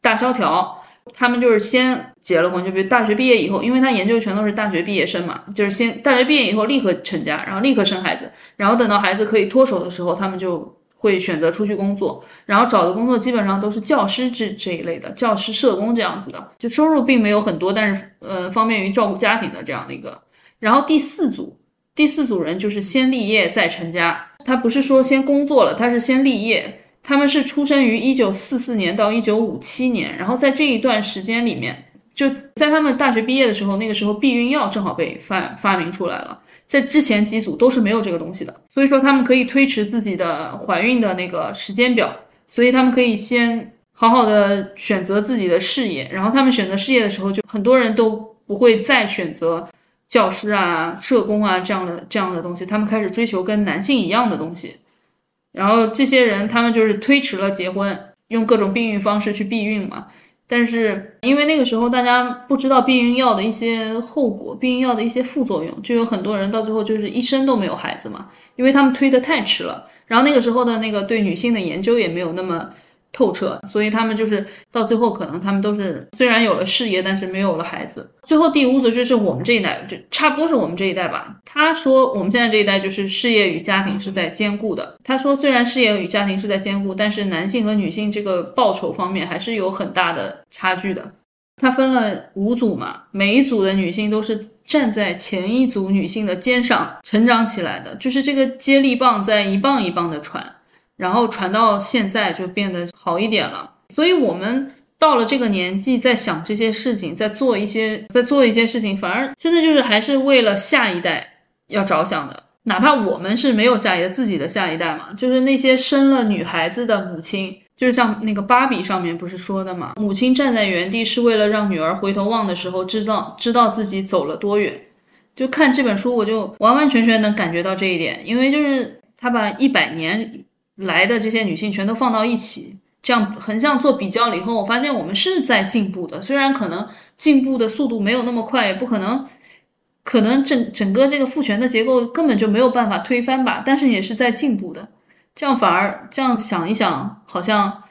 大萧条，他们就是先结了婚，就比如大学毕业以后，因为他研究全都是大学毕业生嘛，就是先大学毕业以后立刻成家，然后立刻生孩子，然后等到孩子可以脱手的时候，他们就会选择出去工作，然后找的工作基本上都是教师这这一类的，教师、社工这样子的，就收入并没有很多，但是呃方便于照顾家庭的这样的一个。然后第四组。第四组人就是先立业再成家，他不是说先工作了，他是先立业。他们是出生于一九四四年到一九五七年，然后在这一段时间里面，就在他们大学毕业的时候，那个时候避孕药正好被发发明出来了，在之前几组都是没有这个东西的，所以说他们可以推迟自己的怀孕的那个时间表，所以他们可以先好好的选择自己的事业，然后他们选择事业的时候，就很多人都不会再选择。教师啊，社工啊，这样的这样的东西，他们开始追求跟男性一样的东西。然后这些人，他们就是推迟了结婚，用各种避孕方式去避孕嘛。但是因为那个时候大家不知道避孕药的一些后果，避孕药的一些副作用，就有很多人到最后就是一生都没有孩子嘛，因为他们推的太迟了。然后那个时候的那个对女性的研究也没有那么透彻，所以他们就是到最后可能他们都是虽然有了事业，但是没有了孩子。最后第五组就是我们这一代，就差不多是我们这一代吧。他说我们现在这一代就是事业与家庭是在兼顾的。他说虽然事业与家庭是在兼顾，但是男性和女性这个报酬方面还是有很大的差距的。他分了五组嘛，每一组的女性都是站在前一组女性的肩上成长起来的，就是这个接力棒在一棒一棒的传，然后传到现在就变得好一点了。所以，我们到了这个年纪，在想这些事情，在做一些，在做一些事情，反而真的就是还是为了下一代要着想的。哪怕我们是没有下一代，自己的下一代嘛，就是那些生了女孩子的母亲。就是像那个芭比上面不是说的嘛，母亲站在原地是为了让女儿回头望的时候知道知道自己走了多远。就看这本书，我就完完全全能感觉到这一点，因为就是他把一百年来的这些女性全都放到一起，这样横向做比较了以后，我发现我们是在进步的，虽然可能进步的速度没有那么快，也不可能，可能整整个这个父权的结构根本就没有办法推翻吧，但是也是在进步的。这样反而这样想一想，好像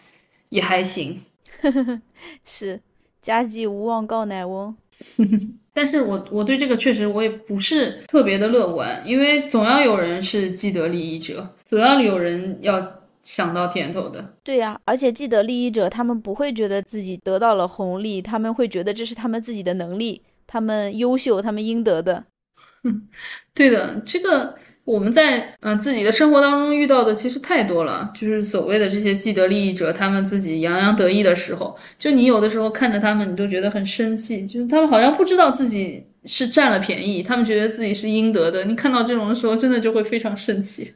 也还行。是家祭无忘告乃翁。但是我我对这个确实我也不是特别的乐观，因为总要有人是既得利益者，总要有人要想到甜头的。对呀，而且既得利益者他们不会觉得自己得到了红利，他们会觉得这是他们自己的能力，他们优秀，他们应得的。对的，这个。我们在嗯自己的生活当中遇到的其实太多了，就是所谓的这些既得利益者，他们自己洋洋得意的时候，就你有的时候看着他们，你都觉得很生气，就是他们好像不知道自己是占了便宜，他们觉得自己是应得的。你看到这种的时候，真的就会非常生气。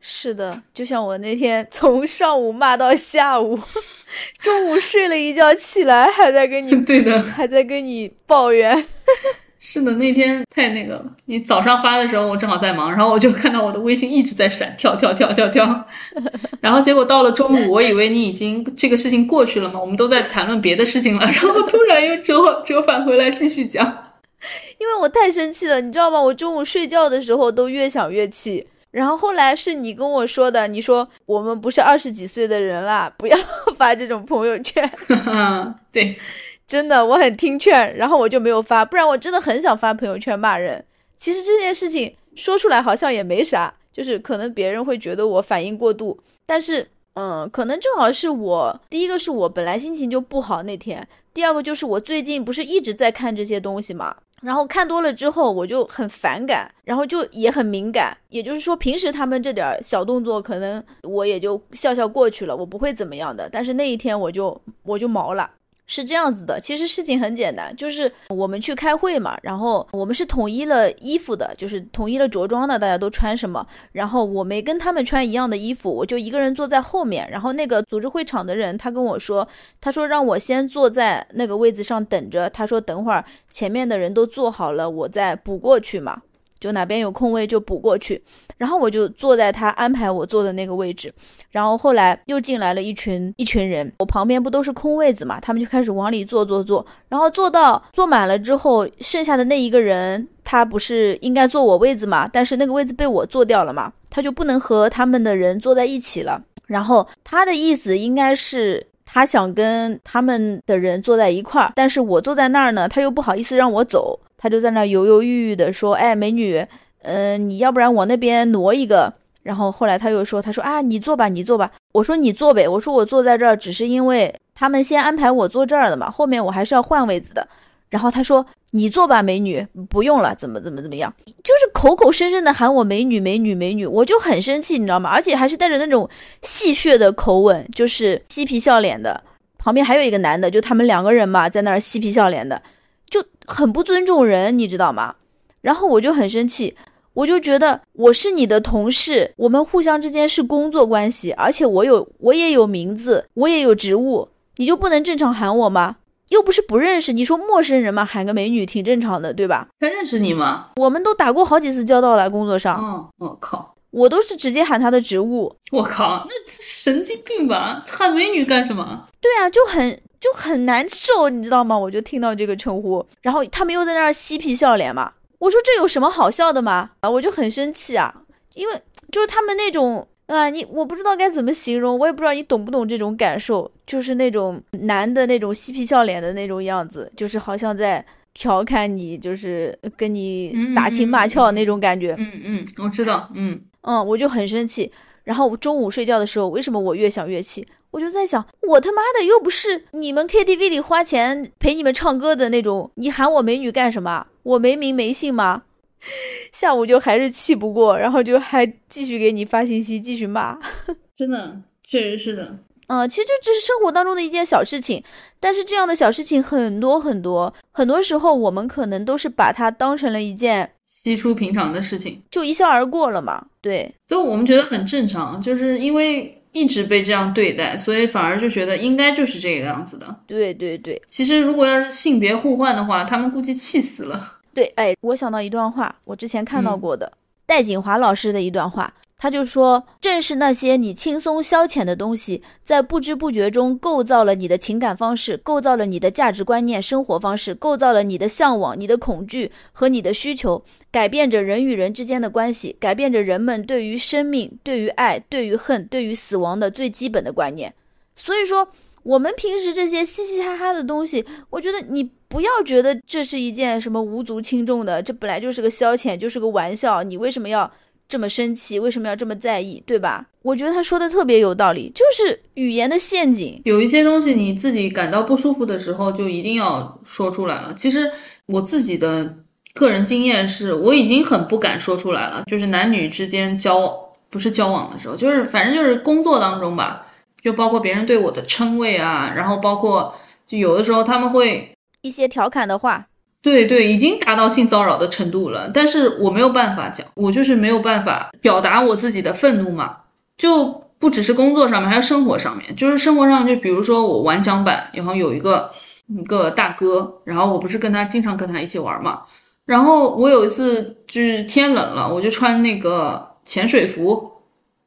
是的，就像我那天 从上午骂到下午，中午睡了一觉起来还在跟你 对的，还在跟你抱怨。是的，那天太那个了。你早上发的时候，我正好在忙，然后我就看到我的微信一直在闪，跳跳跳跳跳。然后结果到了中午，我以为你已经这个事情过去了嘛，我们都在谈论别的事情了，然后突然又折折返回来继续讲。因为我太生气了，你知道吗？我中午睡觉的时候都越想越气。然后后来是你跟我说的，你说我们不是二十几岁的人了，不要 发这种朋友圈。对。真的，我很听劝，然后我就没有发，不然我真的很想发朋友圈骂人。其实这件事情说出来好像也没啥，就是可能别人会觉得我反应过度，但是，嗯，可能正好是我第一个是我本来心情就不好那天，第二个就是我最近不是一直在看这些东西嘛，然后看多了之后我就很反感，然后就也很敏感。也就是说，平时他们这点小动作可能我也就笑笑过去了，我不会怎么样的，但是那一天我就我就毛了。是这样子的，其实事情很简单，就是我们去开会嘛，然后我们是统一了衣服的，就是统一了着装的，大家都穿什么，然后我没跟他们穿一样的衣服，我就一个人坐在后面，然后那个组织会场的人他跟我说，他说让我先坐在那个位子上等着，他说等会儿前面的人都坐好了，我再补过去嘛。就哪边有空位就补过去，然后我就坐在他安排我坐的那个位置，然后后来又进来了一群一群人，我旁边不都是空位子嘛，他们就开始往里坐坐坐，然后坐到坐满了之后，剩下的那一个人他不是应该坐我位子嘛，但是那个位子被我坐掉了嘛，他就不能和他们的人坐在一起了，然后他的意思应该是他想跟他们的人坐在一块儿，但是我坐在那儿呢，他又不好意思让我走。他就在那犹犹豫豫的说：“哎，美女，嗯，你要不然往那边挪一个。”然后后来他又说：“他说啊，你坐吧，你坐吧。”我说：“你坐呗。”我说：“我坐在这儿，只是因为他们先安排我坐这儿的嘛，后面我还是要换位子的。”然后他说：“你坐吧，美女，不用了，怎么怎么怎么样？”就是口口声声的喊我美女，美女，美女，我就很生气，你知道吗？而且还是带着那种戏谑的口吻，就是嬉皮笑脸的。旁边还有一个男的，就他们两个人嘛，在那儿嬉皮笑脸的。就很不尊重人，你知道吗？然后我就很生气，我就觉得我是你的同事，我们互相之间是工作关系，而且我有我也有名字，我也有职务，你就不能正常喊我吗？又不是不认识，你说陌生人嘛，喊个美女挺正常的，对吧？他认识你吗？我们都打过好几次交道了，工作上。哦，我靠，我都是直接喊他的职务。我靠，那神经病吧？喊美女干什么？对啊，就很。就很难受，你知道吗？我就听到这个称呼，然后他们又在那儿嬉皮笑脸嘛。我说这有什么好笑的吗？啊，我就很生气啊，因为就是他们那种啊，你我不知道该怎么形容，我也不知道你懂不懂这种感受，就是那种男的那种嬉皮笑脸的那种样子，就是好像在调侃你，就是跟你打情骂俏那种感觉。嗯嗯，我知道，嗯嗯，我就很生气。然后我中午睡觉的时候，为什么我越想越气？我就在想，我他妈的又不是你们 KTV 里花钱陪你们唱歌的那种，你喊我美女干什么？我没名没姓吗？下午就还是气不过，然后就还继续给你发信息，继续骂。真的，确实是的。嗯，其实这只是生活当中的一件小事情，但是这样的小事情很多很多，很多时候我们可能都是把它当成了一件稀疏平常的事情，就一笑而过了嘛。对，就我们觉得很正常，就是因为一直被这样对待，所以反而就觉得应该就是这个样子的。对对对，其实如果要是性别互换的话，他们估计气死了。对，哎，我想到一段话，我之前看到过的戴锦华老师的一段话，他就说：“正是那些你轻松消遣的东西，在不知不觉中构造了你的情感方式，构造了你的价值观念、生活方式，构造了你的向往、你的恐惧和你的需求，改变着人与人之间的关系，改变着人们对于生命、对于爱、对于恨、对于死亡的最基本的观念。”所以说。我们平时这些嘻嘻哈哈的东西，我觉得你不要觉得这是一件什么无足轻重的，这本来就是个消遣，就是个玩笑。你为什么要这么生气？为什么要这么在意？对吧？我觉得他说的特别有道理，就是语言的陷阱。有一些东西你自己感到不舒服的时候，就一定要说出来了。其实我自己的个人经验是，我已经很不敢说出来了。就是男女之间交不是交往的时候，就是反正就是工作当中吧。就包括别人对我的称谓啊，然后包括就有的时候他们会一些调侃的话，对对，已经达到性骚扰的程度了。但是我没有办法讲，我就是没有办法表达我自己的愤怒嘛。就不只是工作上面，还有生活上面。就是生活上，就比如说我玩桨板，然后有一个一个大哥，然后我不是跟他经常跟他一起玩嘛。然后我有一次就是天冷了，我就穿那个潜水服，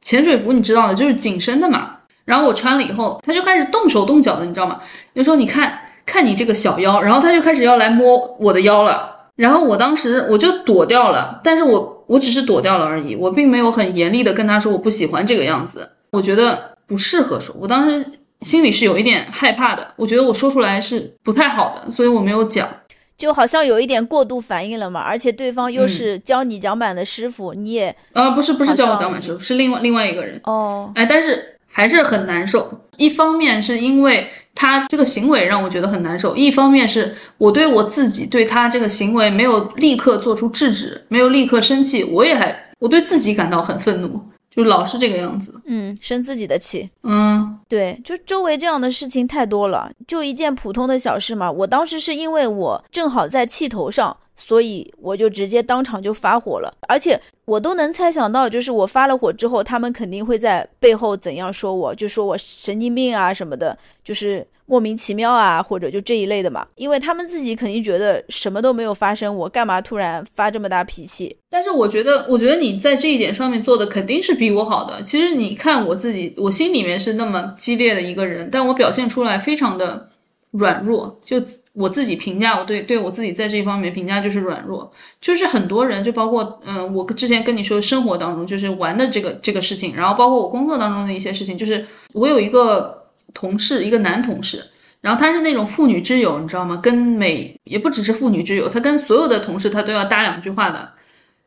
潜水服你知道的，就是紧身的嘛。然后我穿了以后，他就开始动手动脚的，你知道吗？就说你看看你这个小腰，然后他就开始要来摸我的腰了。然后我当时我就躲掉了，但是我我只是躲掉了而已，我并没有很严厉的跟他说我不喜欢这个样子，我觉得不适合说。我当时心里是有一点害怕的，我觉得我说出来是不太好的，所以我没有讲，就好像有一点过度反应了嘛。而且对方又是教你讲板的师傅，你也啊不是不是教我讲板师傅，是另外另外一个人哦，哎，但是。还是很难受，一方面是因为他这个行为让我觉得很难受，一方面是我对我自己对他这个行为没有立刻做出制止，没有立刻生气，我也还我对自己感到很愤怒，就老是这个样子，嗯，生自己的气，嗯，对，就周围这样的事情太多了，就一件普通的小事嘛，我当时是因为我正好在气头上。所以我就直接当场就发火了，而且我都能猜想到，就是我发了火之后，他们肯定会在背后怎样说我，就说我神经病啊什么的，就是莫名其妙啊，或者就这一类的嘛。因为他们自己肯定觉得什么都没有发生，我干嘛突然发这么大脾气？但是我觉得，我觉得你在这一点上面做的肯定是比我好的。其实你看我自己，我心里面是那么激烈的一个人，但我表现出来非常的软弱，就。我自己评价，我对对我自己在这一方面评价就是软弱，就是很多人，就包括嗯，我之前跟你说生活当中就是玩的这个这个事情，然后包括我工作当中的一些事情，就是我有一个同事，一个男同事，然后他是那种妇女之友，你知道吗？跟每也不只是妇女之友，他跟所有的同事他都要搭两句话的，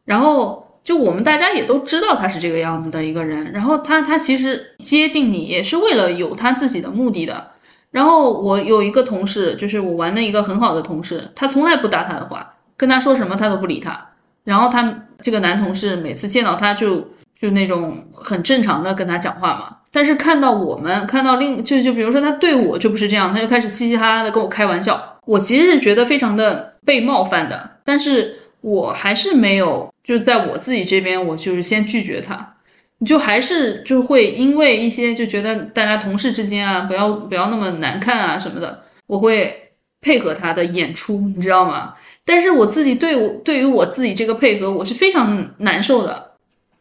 然后就我们大家也都知道他是这个样子的一个人，然后他他其实接近你也是为了有他自己的目的的。然后我有一个同事，就是我玩的一个很好的同事，他从来不搭他的话，跟他说什么他都不理他。然后他这个男同事每次见到他就就那种很正常的跟他讲话嘛，但是看到我们看到另就就比如说他对我就不是这样，他就开始嘻嘻哈哈的跟我开玩笑。我其实是觉得非常的被冒犯的，但是我还是没有就在我自己这边，我就是先拒绝他。你就还是就会因为一些就觉得大家同事之间啊，不要不要那么难看啊什么的，我会配合他的演出，你知道吗？但是我自己对我对于我自己这个配合，我是非常难受的，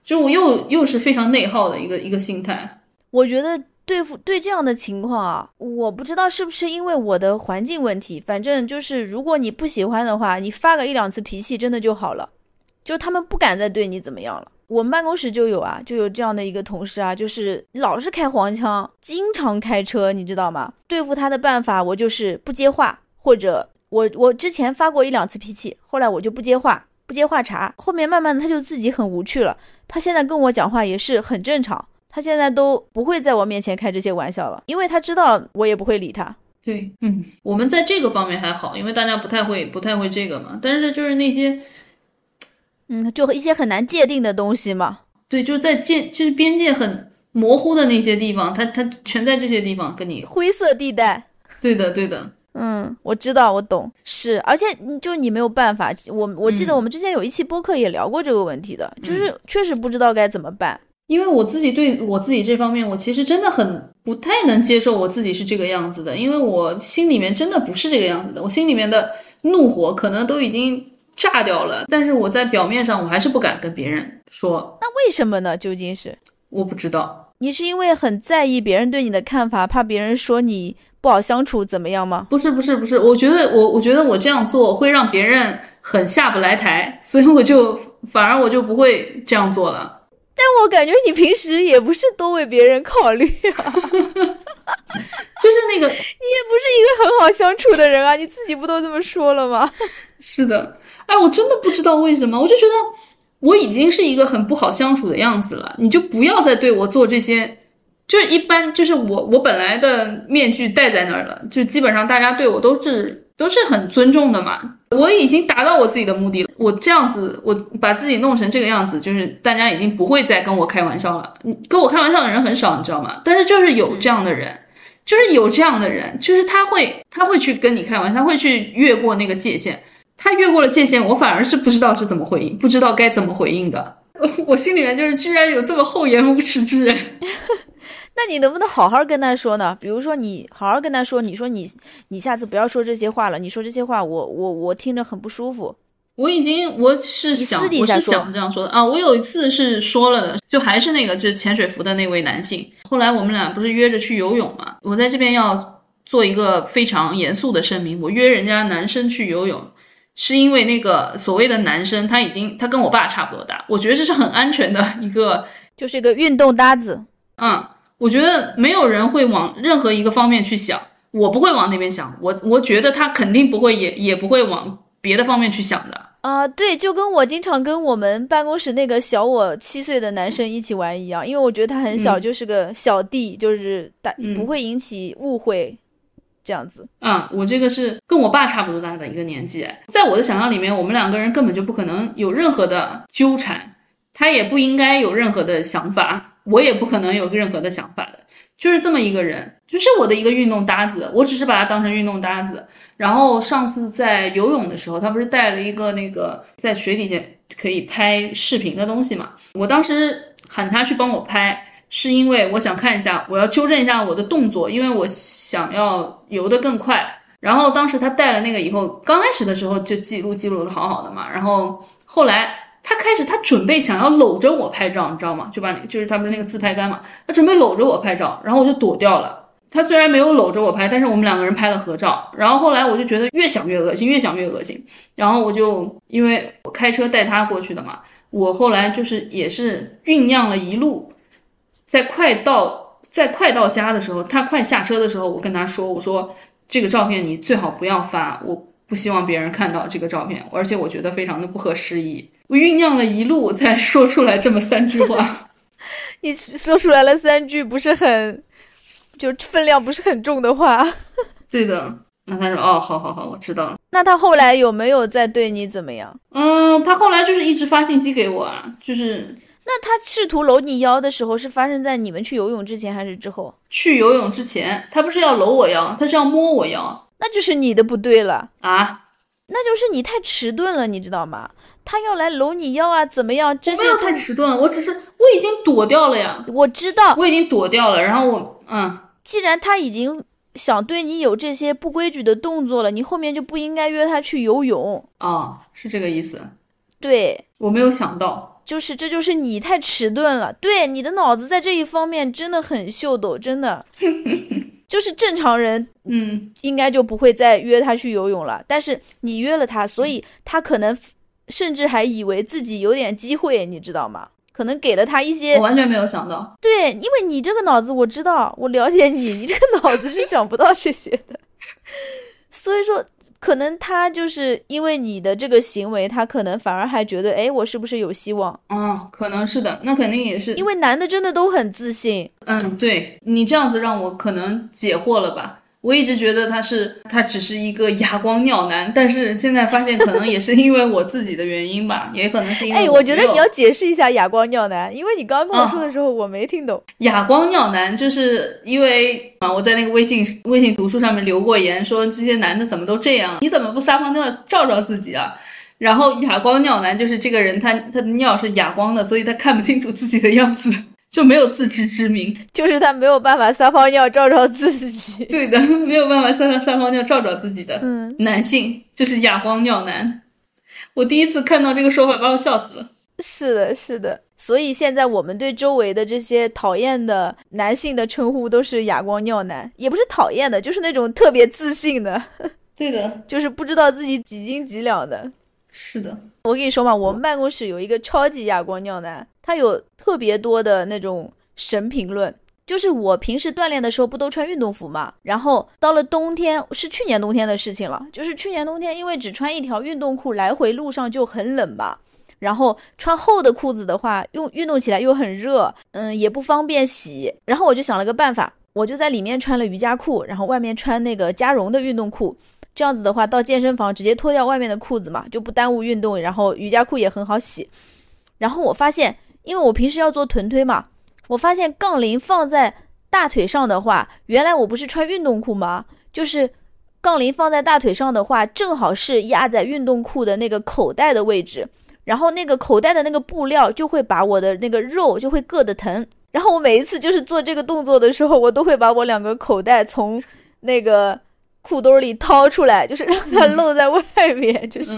就我又又是非常内耗的一个一个心态。我觉得对付对这样的情况啊，我不知道是不是因为我的环境问题，反正就是如果你不喜欢的话，你发个一两次脾气真的就好了，就他们不敢再对你怎么样了。我们办公室就有啊，就有这样的一个同事啊，就是老是开黄腔，经常开车，你知道吗？对付他的办法，我就是不接话，或者我我之前发过一两次脾气，后来我就不接话，不接话茬，后面慢慢的他就自己很无趣了。他现在跟我讲话也是很正常，他现在都不会在我面前开这些玩笑了，因为他知道我也不会理他。对，嗯，我们在这个方面还好，因为大家不太会不太会这个嘛。但是就是那些，嗯，就一些很难界定的东西嘛。对，就是在界就是边界很模糊的那些地方，他他全在这些地方跟你灰色地带。对的，对的。嗯，我知道，我懂，是，而且就你没有办法。我我记得我们之前有一期播客也聊过这个问题的，就是确实不知道该怎么办。因为我自己对我自己这方面，我其实真的很不太能接受我自己是这个样子的，因为我心里面真的不是这个样子的，我心里面的怒火可能都已经炸掉了，但是我在表面上我还是不敢跟别人说。那为什么呢？究竟是我不知道，你是因为很在意别人对你的看法，怕别人说你不好相处怎么样吗？不是不是不是，我觉得我我觉得我这样做会让别人很下不来台，所以我就反而我就不会这样做了。但我感觉你平时也不是多为别人考虑啊，就是那个，你也不是一个很好相处的人啊，你自己不都这么说了吗？是的，哎，我真的不知道为什么，我就觉得我已经是一个很不好相处的样子了，你就不要再对我做这些，就是一般，就是我我本来的面具戴在那儿了，就基本上大家对我都是。都是很尊重的嘛，我已经达到我自己的目的了。我这样子，我把自己弄成这个样子，就是大家已经不会再跟我开玩笑了。你跟我开玩笑的人很少，你知道吗？但是就是有这样的人，就是有这样的人，就是他会，他会去跟你开玩笑，他会去越过那个界限。他越过了界限，我反而是不知道是怎么回应，不知道该怎么回应的。我心里面就是，居然有这么厚颜无耻之人。那你能不能好好跟他说呢？比如说，你好好跟他说，你说你，你下次不要说这些话了。你说这些话，我我我听着很不舒服。我已经，我是想，我是想这样说的啊。我有一次是说了的，就还是那个，就是潜水服的那位男性。后来我们俩不是约着去游泳嘛？我在这边要做一个非常严肃的声明：我约人家男生去游泳，是因为那个所谓的男生他已经他跟我爸差不多大，我觉得这是很安全的一个，就是一个运动搭子。嗯。我觉得没有人会往任何一个方面去想，我不会往那边想，我我觉得他肯定不会，也也不会往别的方面去想的啊。对，就跟我经常跟我们办公室那个小我七岁的男生一起玩一样，因为我觉得他很小，就是个小弟，就是大不会引起误会，这样子。啊，我这个是跟我爸差不多大的一个年纪，在我的想象里面，我们两个人根本就不可能有任何的纠缠，他也不应该有任何的想法。我也不可能有任何的想法的，就是这么一个人，就是我的一个运动搭子，我只是把他当成运动搭子。然后上次在游泳的时候，他不是带了一个那个在水底下可以拍视频的东西嘛？我当时喊他去帮我拍，是因为我想看一下，我要纠正一下我的动作，因为我想要游得更快。然后当时他带了那个以后，刚开始的时候就记录记录的好好的嘛，然后后来。他开始，他准备想要搂着我拍照，你知道吗？就把那，就是他不是那个自拍杆嘛，他准备搂着我拍照，然后我就躲掉了。他虽然没有搂着我拍，但是我们两个人拍了合照。然后后来我就觉得越想越恶心，越想越恶心。然后我就因为我开车带他过去的嘛，我后来就是也是酝酿了一路，在快到在快到家的时候，他快下车的时候，我跟他说，我说这个照片你最好不要发，我不希望别人看到这个照片，而且我觉得非常的不合时宜。我酝酿了一路才说出来这么三句话，你说出来了三句不是很，就分量不是很重的话。对的，那他说哦，好好好，我知道了。那他后来有没有再对你怎么样？嗯，他后来就是一直发信息给我啊，就是。那他试图搂你腰的时候是发生在你们去游泳之前还是之后？去游泳之前，他不是要搂我腰，他是要摸我腰，那就是你的不对了啊，那就是你太迟钝了，你知道吗？他要来搂你腰啊，怎么样？这些没有太迟钝，我只是我已经躲掉了呀。我知道，我已经躲掉了。然后我，嗯，既然他已经想对你有这些不规矩的动作了，你后面就不应该约他去游泳。哦，是这个意思。对，我没有想到，就是这就是你太迟钝了。对，你的脑子在这一方面真的很秀逗，真的，就是正常人，嗯，应该就不会再约他去游泳了。但是你约了他，所以他可能。甚至还以为自己有点机会，你知道吗？可能给了他一些我完全没有想到。对，因为你这个脑子我知道，我了解你，你这个脑子是想不到这些的，所以说。可能他就是因为你的这个行为，他可能反而还觉得，哎，我是不是有希望？哦，可能是的，那肯定也是，因为男的真的都很自信。嗯，对你这样子让我可能解惑了吧。我一直觉得他是他只是一个哑光尿男，但是现在发现可能也是因为我自己的原因吧，也可能是因为哎，我觉得你要解释一下哑光尿男，因为你刚刚跟我说的时候我没听懂。哑光尿男就是因为啊，我在那个微信微信读书上面留过言，说这些男的怎么都这样，你怎么不撒泡尿照照自己啊？然后哑光尿男就是这个人，他他的尿是哑光的，所以他看不清楚自己的样子。就没有自知之明，就是他没有办法撒泡尿照照自己。对的，没有办法撒撒泡尿照照自己的。嗯，男性就是哑光尿男。我第一次看到这个说法，把我笑死了。是的，是的。所以现在我们对周围的这些讨厌的男性的称呼都是哑光尿男，也不是讨厌的，就是那种特别自信的。对的，就是不知道自己几斤几两的。是的，我跟你说嘛，我们办公室有一个超级哑光尿男。他有特别多的那种神评论，就是我平时锻炼的时候不都穿运动服嘛，然后到了冬天是去年冬天的事情了，就是去年冬天因为只穿一条运动裤来回路上就很冷吧，然后穿厚的裤子的话用运动起来又很热，嗯也不方便洗，然后我就想了个办法，我就在里面穿了瑜伽裤，然后外面穿那个加绒的运动裤，这样子的话到健身房直接脱掉外面的裤子嘛，就不耽误运动，然后瑜伽裤也很好洗，然后我发现。因为我平时要做臀推嘛，我发现杠铃放在大腿上的话，原来我不是穿运动裤吗？就是杠铃放在大腿上的话，正好是压在运动裤的那个口袋的位置，然后那个口袋的那个布料就会把我的那个肉就会硌得疼。然后我每一次就是做这个动作的时候，我都会把我两个口袋从那个。裤兜里掏出来，就是让它露在外面，就是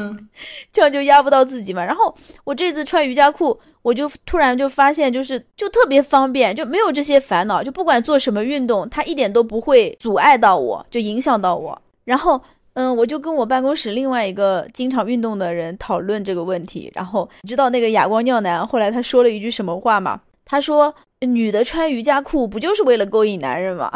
这样就压不到自己嘛。然后我这次穿瑜伽裤，我就突然就发现，就是就特别方便，就没有这些烦恼，就不管做什么运动，它一点都不会阻碍到我，就影响到我。然后，嗯，我就跟我办公室另外一个经常运动的人讨论这个问题。然后你知道那个哑光尿男后来他说了一句什么话吗？他说：“女的穿瑜伽裤不就是为了勾引男人吗？”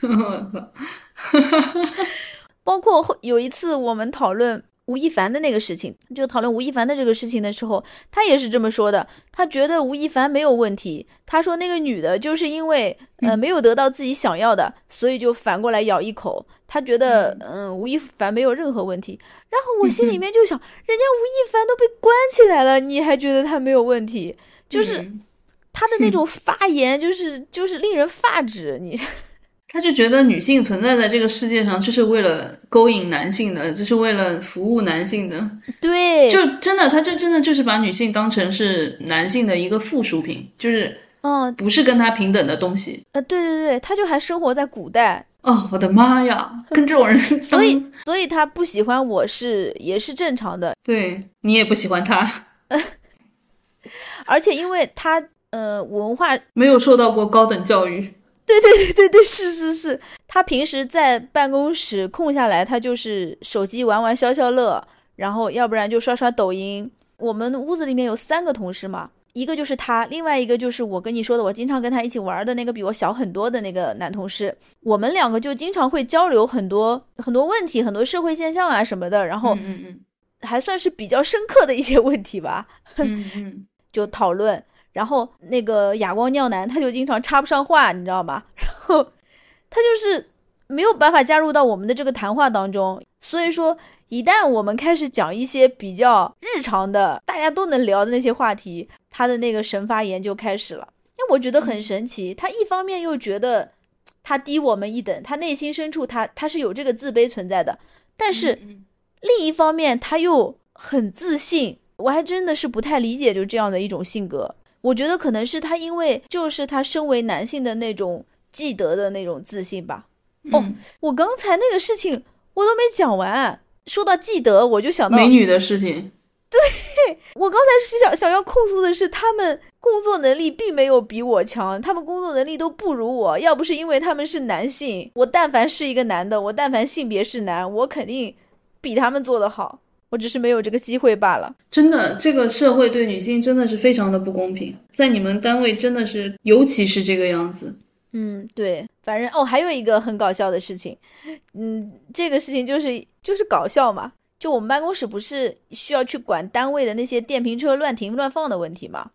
包括有一次我们讨论吴亦凡的那个事情，就讨论吴亦凡的这个事情的时候，他也是这么说的。他觉得吴亦凡没有问题。他说那个女的就是因为呃没有得到自己想要的，所以就反过来咬一口。他觉得嗯吴亦凡没有任何问题。然后我心里 面就想，人家吴亦凡都被关起来了，你还觉得他没有问题？就是他的那种发言，就是就是令人发指。你。他就觉得女性存在在这个世界上，就是为了勾引男性的，就是为了服务男性的。对，就真的，他就真的就是把女性当成是男性的一个附属品，就是嗯，不是跟他平等的东西。呃，对对对，他就还生活在古代。哦，我的妈呀，跟这种人，所以所以他不喜欢我是也是正常的。对你也不喜欢他，而且因为他呃文化没有受到过高等教育。对对对对对，是是是，他平时在办公室空下来，他就是手机玩玩消消乐，然后要不然就刷刷抖音。我们屋子里面有三个同事嘛，一个就是他，另外一个就是我跟你说的，我经常跟他一起玩的那个比我小很多的那个男同事。我们两个就经常会交流很多很多问题，很多社会现象啊什么的，然后嗯嗯，还算是比较深刻的一些问题吧，嗯嗯，就讨论。然后那个哑光尿男他就经常插不上话，你知道吗？然后他就是没有办法加入到我们的这个谈话当中。所以说，一旦我们开始讲一些比较日常的、大家都能聊的那些话题，他的那个神发言就开始了。因为我觉得很神奇，他一方面又觉得他低我们一等，他内心深处他他是有这个自卑存在的，但是另一方面他又很自信。我还真的是不太理解就这样的一种性格。我觉得可能是他，因为就是他身为男性的那种既得的那种自信吧。哦，我刚才那个事情我都没讲完，说到既得，我就想到美女的事情。对我刚才是想想要控诉的是，他们工作能力并没有比我强，他们工作能力都不如我。要不是因为他们是男性，我但凡是一个男的，我但凡性别是男，我肯定比他们做得好。我只是没有这个机会罢了。真的，这个社会对女性真的是非常的不公平，在你们单位真的是，尤其是这个样子。嗯，对，反正哦，还有一个很搞笑的事情，嗯，这个事情就是就是搞笑嘛。就我们办公室不是需要去管单位的那些电瓶车乱停乱放的问题嘛？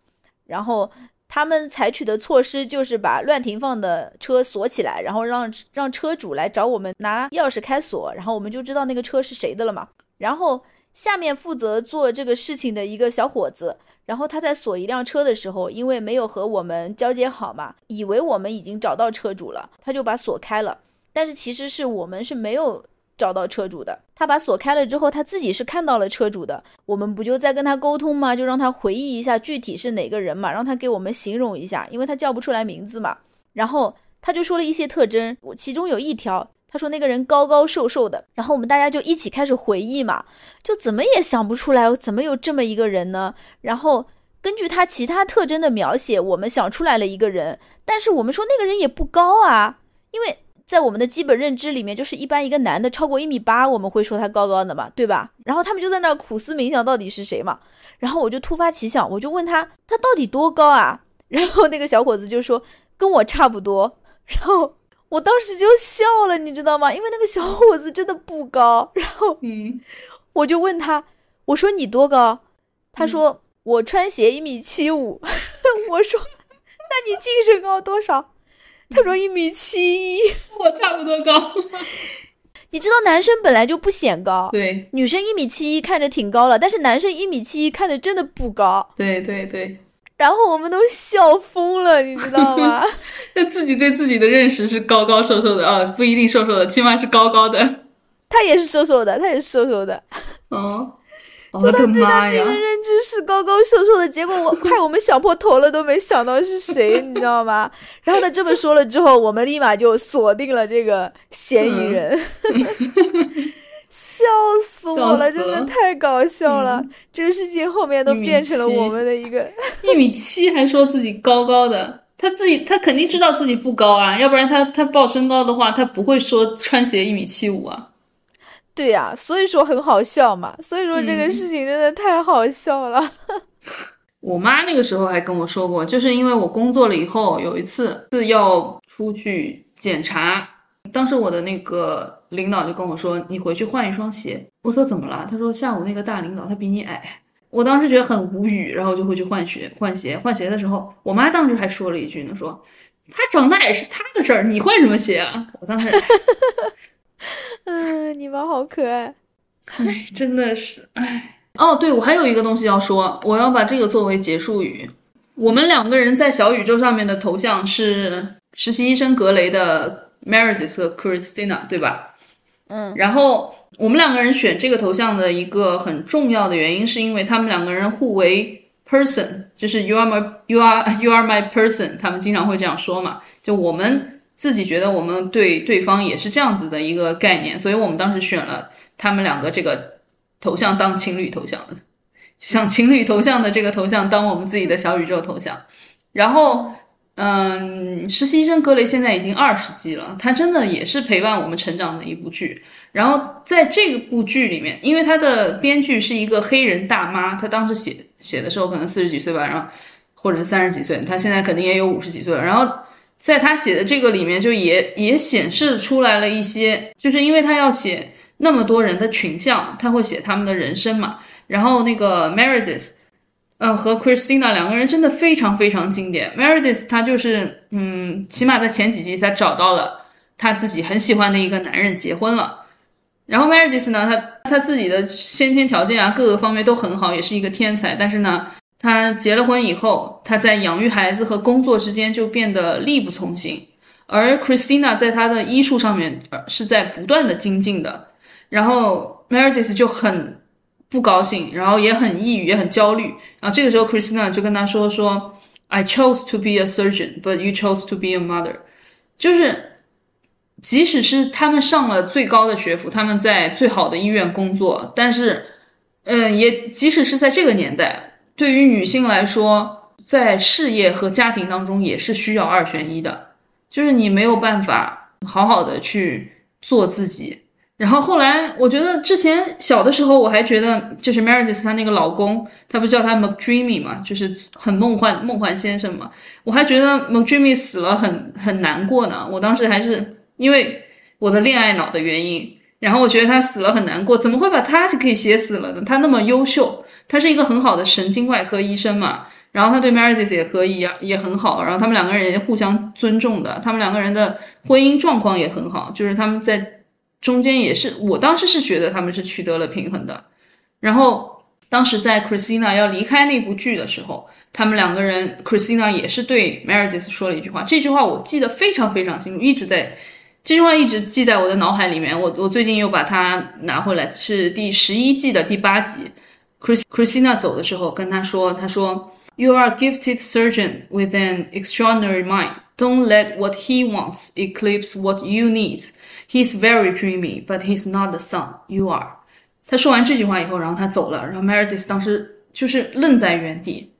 然后他们采取的措施就是把乱停放的车锁起来，然后让让车主来找我们拿钥匙开锁，然后我们就知道那个车是谁的了嘛。然后下面负责做这个事情的一个小伙子，然后他在锁一辆车的时候，因为没有和我们交接好嘛，以为我们已经找到车主了，他就把锁开了，但是其实是我们是没有。找到车主的，他把锁开了之后，他自己是看到了车主的。我们不就在跟他沟通吗？就让他回忆一下具体是哪个人嘛，让他给我们形容一下，因为他叫不出来名字嘛。然后他就说了一些特征，其中有一条，他说那个人高高瘦瘦的。然后我们大家就一起开始回忆嘛，就怎么也想不出来，怎么有这么一个人呢？然后根据他其他特征的描写，我们想出来了一个人，但是我们说那个人也不高啊，因为。在我们的基本认知里面，就是一般一个男的超过一米八，我们会说他高高的嘛，对吧？然后他们就在那苦思冥想到底是谁嘛。然后我就突发奇想，我就问他，他到底多高啊？然后那个小伙子就说跟我差不多。然后我当时就笑了，你知道吗？因为那个小伙子真的不高。然后，嗯，我就问他，我说你多高？他说我穿鞋一米七五。我说那你净身高多少？他说一米七一，我差不多高。你知道男生本来就不显高，对，女生一米七一看着挺高了，但是男生一米七一看着真的不高。对对对。然后我们都笑疯了，你知道吗？他自己对自己的认识是高高瘦瘦的啊，不一定瘦瘦的，起码是高高的。他也是瘦瘦的，他也是瘦瘦的。嗯。就他对他自己的认知是高高瘦瘦的，结果我 快我们想破头了都没想到是谁，你知道吗？然后他这么说了之后，我们立马就锁定了这个嫌疑人，笑死我了，真的太搞笑了。这个事情后面都变成了我们的一个一米七，还说自己高高的，他自己他肯定知道自己不高啊，要不然他他报身高的话，他不会说穿鞋一米七五啊。对呀，所以说很好笑嘛。所以说这个事情真的太好笑了。我妈那个时候还跟我说过，就是因为我工作了以后，有一次是要出去检查，当时我的那个领导就跟我说：“你回去换一双鞋。”我说：“怎么了？”他说：“下午那个大领导他比你矮。”我当时觉得很无语，然后就会去换鞋。换鞋换鞋的时候，我妈当时还说了一句呢：“说他长得矮是他的事儿，你换什么鞋啊？”我当时。嗯，你们好可爱，哎，真的是，哎，哦，对，我还有一个东西要说，我要把这个作为结束语。我们两个人在小宇宙上面的头像是实习医生格雷的 Meredith 和 Christina，对吧？嗯，然后我们两个人选这个头像的一个很重要的原因，是因为他们两个人互为 person，就是 You are my You are You are my person，他们经常会这样说嘛，就我们。自己觉得我们对对方也是这样子的一个概念，所以我们当时选了他们两个这个头像当情侣头像的，像情侣头像的这个头像当我们自己的小宇宙头像。然后，嗯，实习生格雷现在已经二十季了，他真的也是陪伴我们成长的一部剧。然后在这个部剧里面，因为他的编剧是一个黑人大妈，他当时写写的时候可能四十几岁吧，然后或者是三十几岁，他现在肯定也有五十几岁了。然后。在他写的这个里面，就也也显示出来了一些，就是因为他要写那么多人的群像，他会写他们的人生嘛。然后那个 Meredith，呃，和 Christina 两个人真的非常非常经典。Meredith 他就是，嗯，起码在前几集他找到了他自己很喜欢的一个男人，结婚了。然后 Meredith 呢，他他自己的先天条件啊，各个方面都很好，也是一个天才，但是呢。他结了婚以后，他在养育孩子和工作之间就变得力不从心，而 Christina 在他的医术上面是在不断的精进的。然后 Meredith 就很不高兴，然后也很抑郁，也很焦虑。然后这个时候 Christina 就跟他说：“说 I chose to be a surgeon, but you chose to be a mother。”就是即使是他们上了最高的学府，他们在最好的医院工作，但是，嗯，也即使是在这个年代。对于女性来说，在事业和家庭当中也是需要二选一的，就是你没有办法好好的去做自己，然后后来，我觉得之前小的时候，我还觉得就是 Meredith 她那个老公，他不叫他 McDreamy 嘛，就是很梦幻梦幻先生嘛。我还觉得 McDreamy 死了很很难过呢。我当时还是因为我的恋爱脑的原因，然后我觉得他死了很难过，怎么会把他就可以写死了呢？他那么优秀，他是一个很好的神经外科医生嘛。然后他对 Meredith 也可以也很好，然后他们两个人也互相尊重的，他们两个人的婚姻状况也很好，就是他们在。中间也是，我当时是觉得他们是取得了平衡的。然后当时在 Christina 要离开那部剧的时候，他们两个人，Christina 也是对 Meredith 说了一句话，这句话我记得非常非常清楚，一直在这句话一直记在我的脑海里面。我我最近又把它拿回来，是第十一季的第八集，Chris Christina 走的时候跟他说，他说，You are a gifted surgeon with an extraordinary mind. Don't let what he wants eclipse what you need. He's very dreamy, but he's not the sun you are。他说完这句话以后，然后他走了，然后 Meredith 当时就是愣在原地。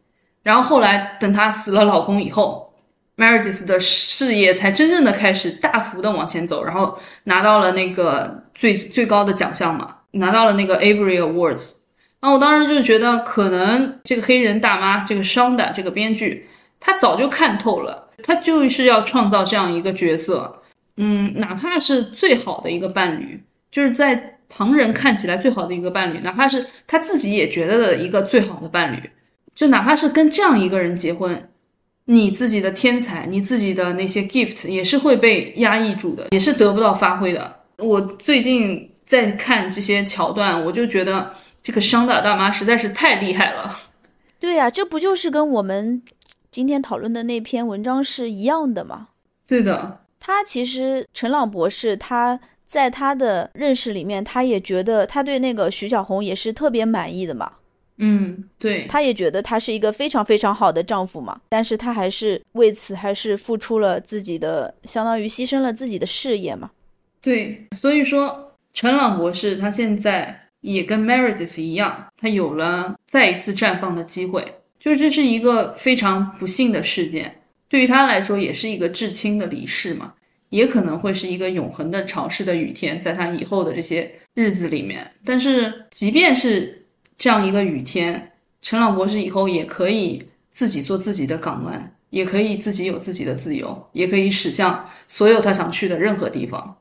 然后后来等她死了老公以后，Meredith 的事业才真正的开始大幅的往前走，然后拿到了那个最最高的奖项嘛，拿到了那个 Avery Awards。那我当时就觉得，可能这个黑人大妈，这个 Shonda 这个编剧，他早就看透了，他就是要创造这样一个角色。嗯，哪怕是最好的一个伴侣，就是在旁人看起来最好的一个伴侣，哪怕是他自己也觉得的一个最好的伴侣，就哪怕是跟这样一个人结婚，你自己的天才，你自己的那些 gift 也是会被压抑住的，也是得不到发挥的。我最近在看这些桥段，我就觉得这个商大大妈实在是太厉害了。对呀，这不就是跟我们今天讨论的那篇文章是一样的吗？对的。他其实陈朗博士，他在他的认识里面，他也觉得他对那个徐小红也是特别满意的嘛。嗯，对，他也觉得他是一个非常非常好的丈夫嘛。但是他还是为此还是付出了自己的，相当于牺牲了自己的事业嘛。对，所以说陈朗博士他现在也跟 Meredith 一样，他有了再一次绽放的机会，就是这是一个非常不幸的事件。对于他来说，也是一个至亲的离世嘛，也可能会是一个永恒的潮湿的雨天，在他以后的这些日子里面。但是，即便是这样一个雨天，陈朗博士以后也可以自己做自己的港湾，也可以自己有自己的自由，也可以驶向所有他想去的任何地方。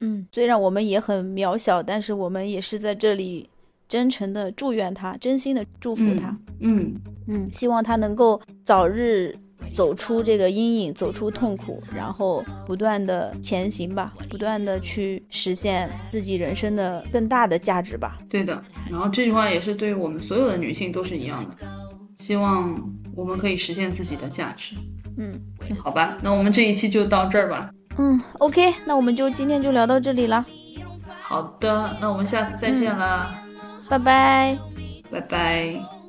嗯，虽然我们也很渺小，但是我们也是在这里真诚的祝愿他，真心的祝福他。嗯嗯，希望他能够早日。走出这个阴影，走出痛苦，然后不断的前行吧，不断的去实现自己人生的更大的价值吧。对的，然后这句话也是对我们所有的女性都是一样的，希望我们可以实现自己的价值。嗯，好吧，那我们这一期就到这儿吧。嗯，OK，那我们就今天就聊到这里了。好的，那我们下次再见啦，拜拜，拜拜。